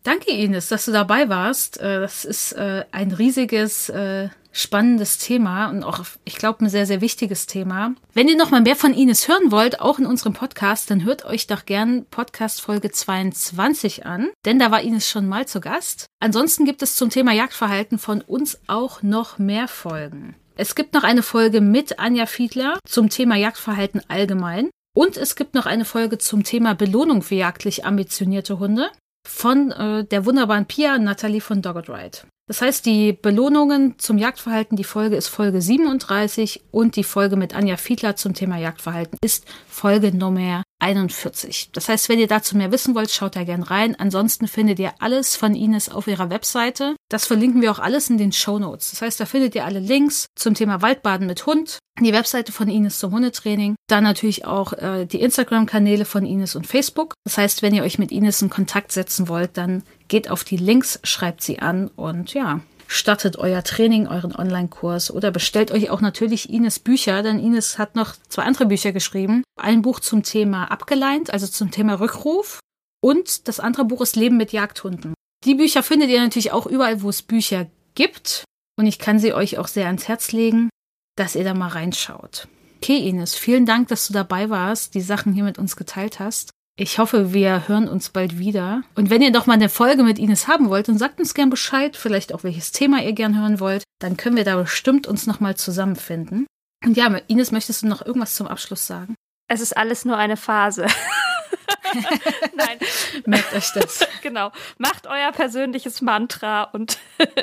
Danke, Ines, dass du dabei warst. Äh, das ist äh, ein riesiges äh, spannendes Thema und auch, ich glaube, ein sehr, sehr wichtiges Thema. Wenn ihr noch mal mehr von Ines hören wollt, auch in unserem Podcast, dann hört euch doch gern Podcast Folge 22 an, denn da war Ines schon mal zu Gast. Ansonsten gibt es zum Thema Jagdverhalten von uns auch noch mehr Folgen. Es gibt noch eine Folge mit Anja Fiedler zum Thema Jagdverhalten allgemein. Und es gibt noch eine Folge zum Thema Belohnung für jagdlich ambitionierte Hunde von äh, der wunderbaren Pia Natalie von Dogged Ride. Das heißt, die Belohnungen zum Jagdverhalten, die Folge ist Folge 37 und die Folge mit Anja Fiedler zum Thema Jagdverhalten ist Folge Nummer 41. Das heißt, wenn ihr dazu mehr wissen wollt, schaut da gern rein. Ansonsten findet ihr alles von Ines auf ihrer Webseite. Das verlinken wir auch alles in den Show Notes. Das heißt, da findet ihr alle Links zum Thema Waldbaden mit Hund, die Webseite von Ines zum Hundetraining, dann natürlich auch äh, die Instagram-Kanäle von Ines und Facebook. Das heißt, wenn ihr euch mit Ines in Kontakt setzen wollt, dann geht auf die Links, schreibt sie an und ja, startet euer Training, euren Online-Kurs oder bestellt euch auch natürlich Ines Bücher, denn Ines hat noch zwei andere Bücher geschrieben. Ein Buch zum Thema abgeleint, also zum Thema Rückruf und das andere Buch ist Leben mit Jagdhunden. Die Bücher findet ihr natürlich auch überall, wo es Bücher gibt und ich kann sie euch auch sehr ans Herz legen, dass ihr da mal reinschaut. Okay, Ines, vielen Dank, dass du dabei warst, die Sachen hier mit uns geteilt hast. Ich hoffe, wir hören uns bald wieder. Und wenn ihr doch mal eine Folge mit Ines haben wollt, dann sagt uns gern Bescheid, vielleicht auch welches Thema ihr gern hören wollt. Dann können wir da bestimmt uns nochmal zusammenfinden. Und ja, Ines, möchtest du noch irgendwas zum Abschluss sagen? Es ist alles nur eine Phase. <laughs> <laughs> Nein. Merkt euch das. <laughs> Genau. Macht euer persönliches Mantra und <laughs>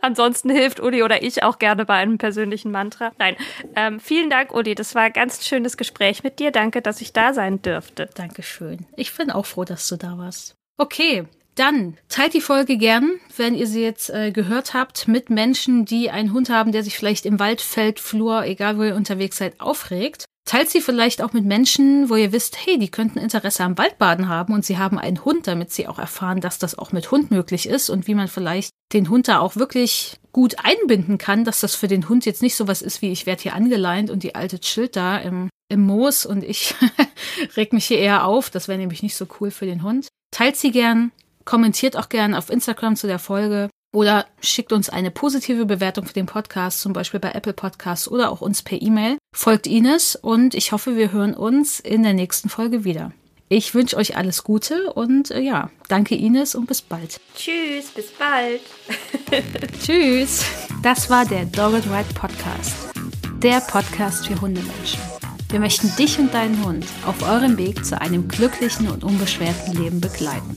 ansonsten hilft Uli oder ich auch gerne bei einem persönlichen Mantra. Nein. Ähm, vielen Dank, Uli. Das war ein ganz schönes Gespräch mit dir. Danke, dass ich da sein dürfte. Dankeschön. Ich bin auch froh, dass du da warst. Okay, dann teilt die Folge gern, wenn ihr sie jetzt äh, gehört habt, mit Menschen, die einen Hund haben, der sich vielleicht im Wald, Feld, Flur, egal wo ihr unterwegs seid, aufregt. Teilt sie vielleicht auch mit Menschen, wo ihr wisst, hey, die könnten Interesse am Waldbaden haben und sie haben einen Hund, damit sie auch erfahren, dass das auch mit Hund möglich ist und wie man vielleicht den Hund da auch wirklich gut einbinden kann, dass das für den Hund jetzt nicht sowas ist wie ich werde hier angeleint und die alte chillt da im, im Moos und ich <laughs> reg mich hier eher auf. Das wäre nämlich nicht so cool für den Hund. Teilt sie gern, kommentiert auch gern auf Instagram zu der Folge oder schickt uns eine positive Bewertung für den Podcast, zum Beispiel bei Apple Podcasts oder auch uns per E-Mail. Folgt Ines und ich hoffe, wir hören uns in der nächsten Folge wieder. Ich wünsche euch alles Gute und äh, ja, danke Ines und bis bald. Tschüss, bis bald. <laughs> <laughs> Tschüss. Das war der Dogged Ride Podcast. Der Podcast für Hundemenschen. Wir möchten dich und deinen Hund auf eurem Weg zu einem glücklichen und unbeschwerten Leben begleiten.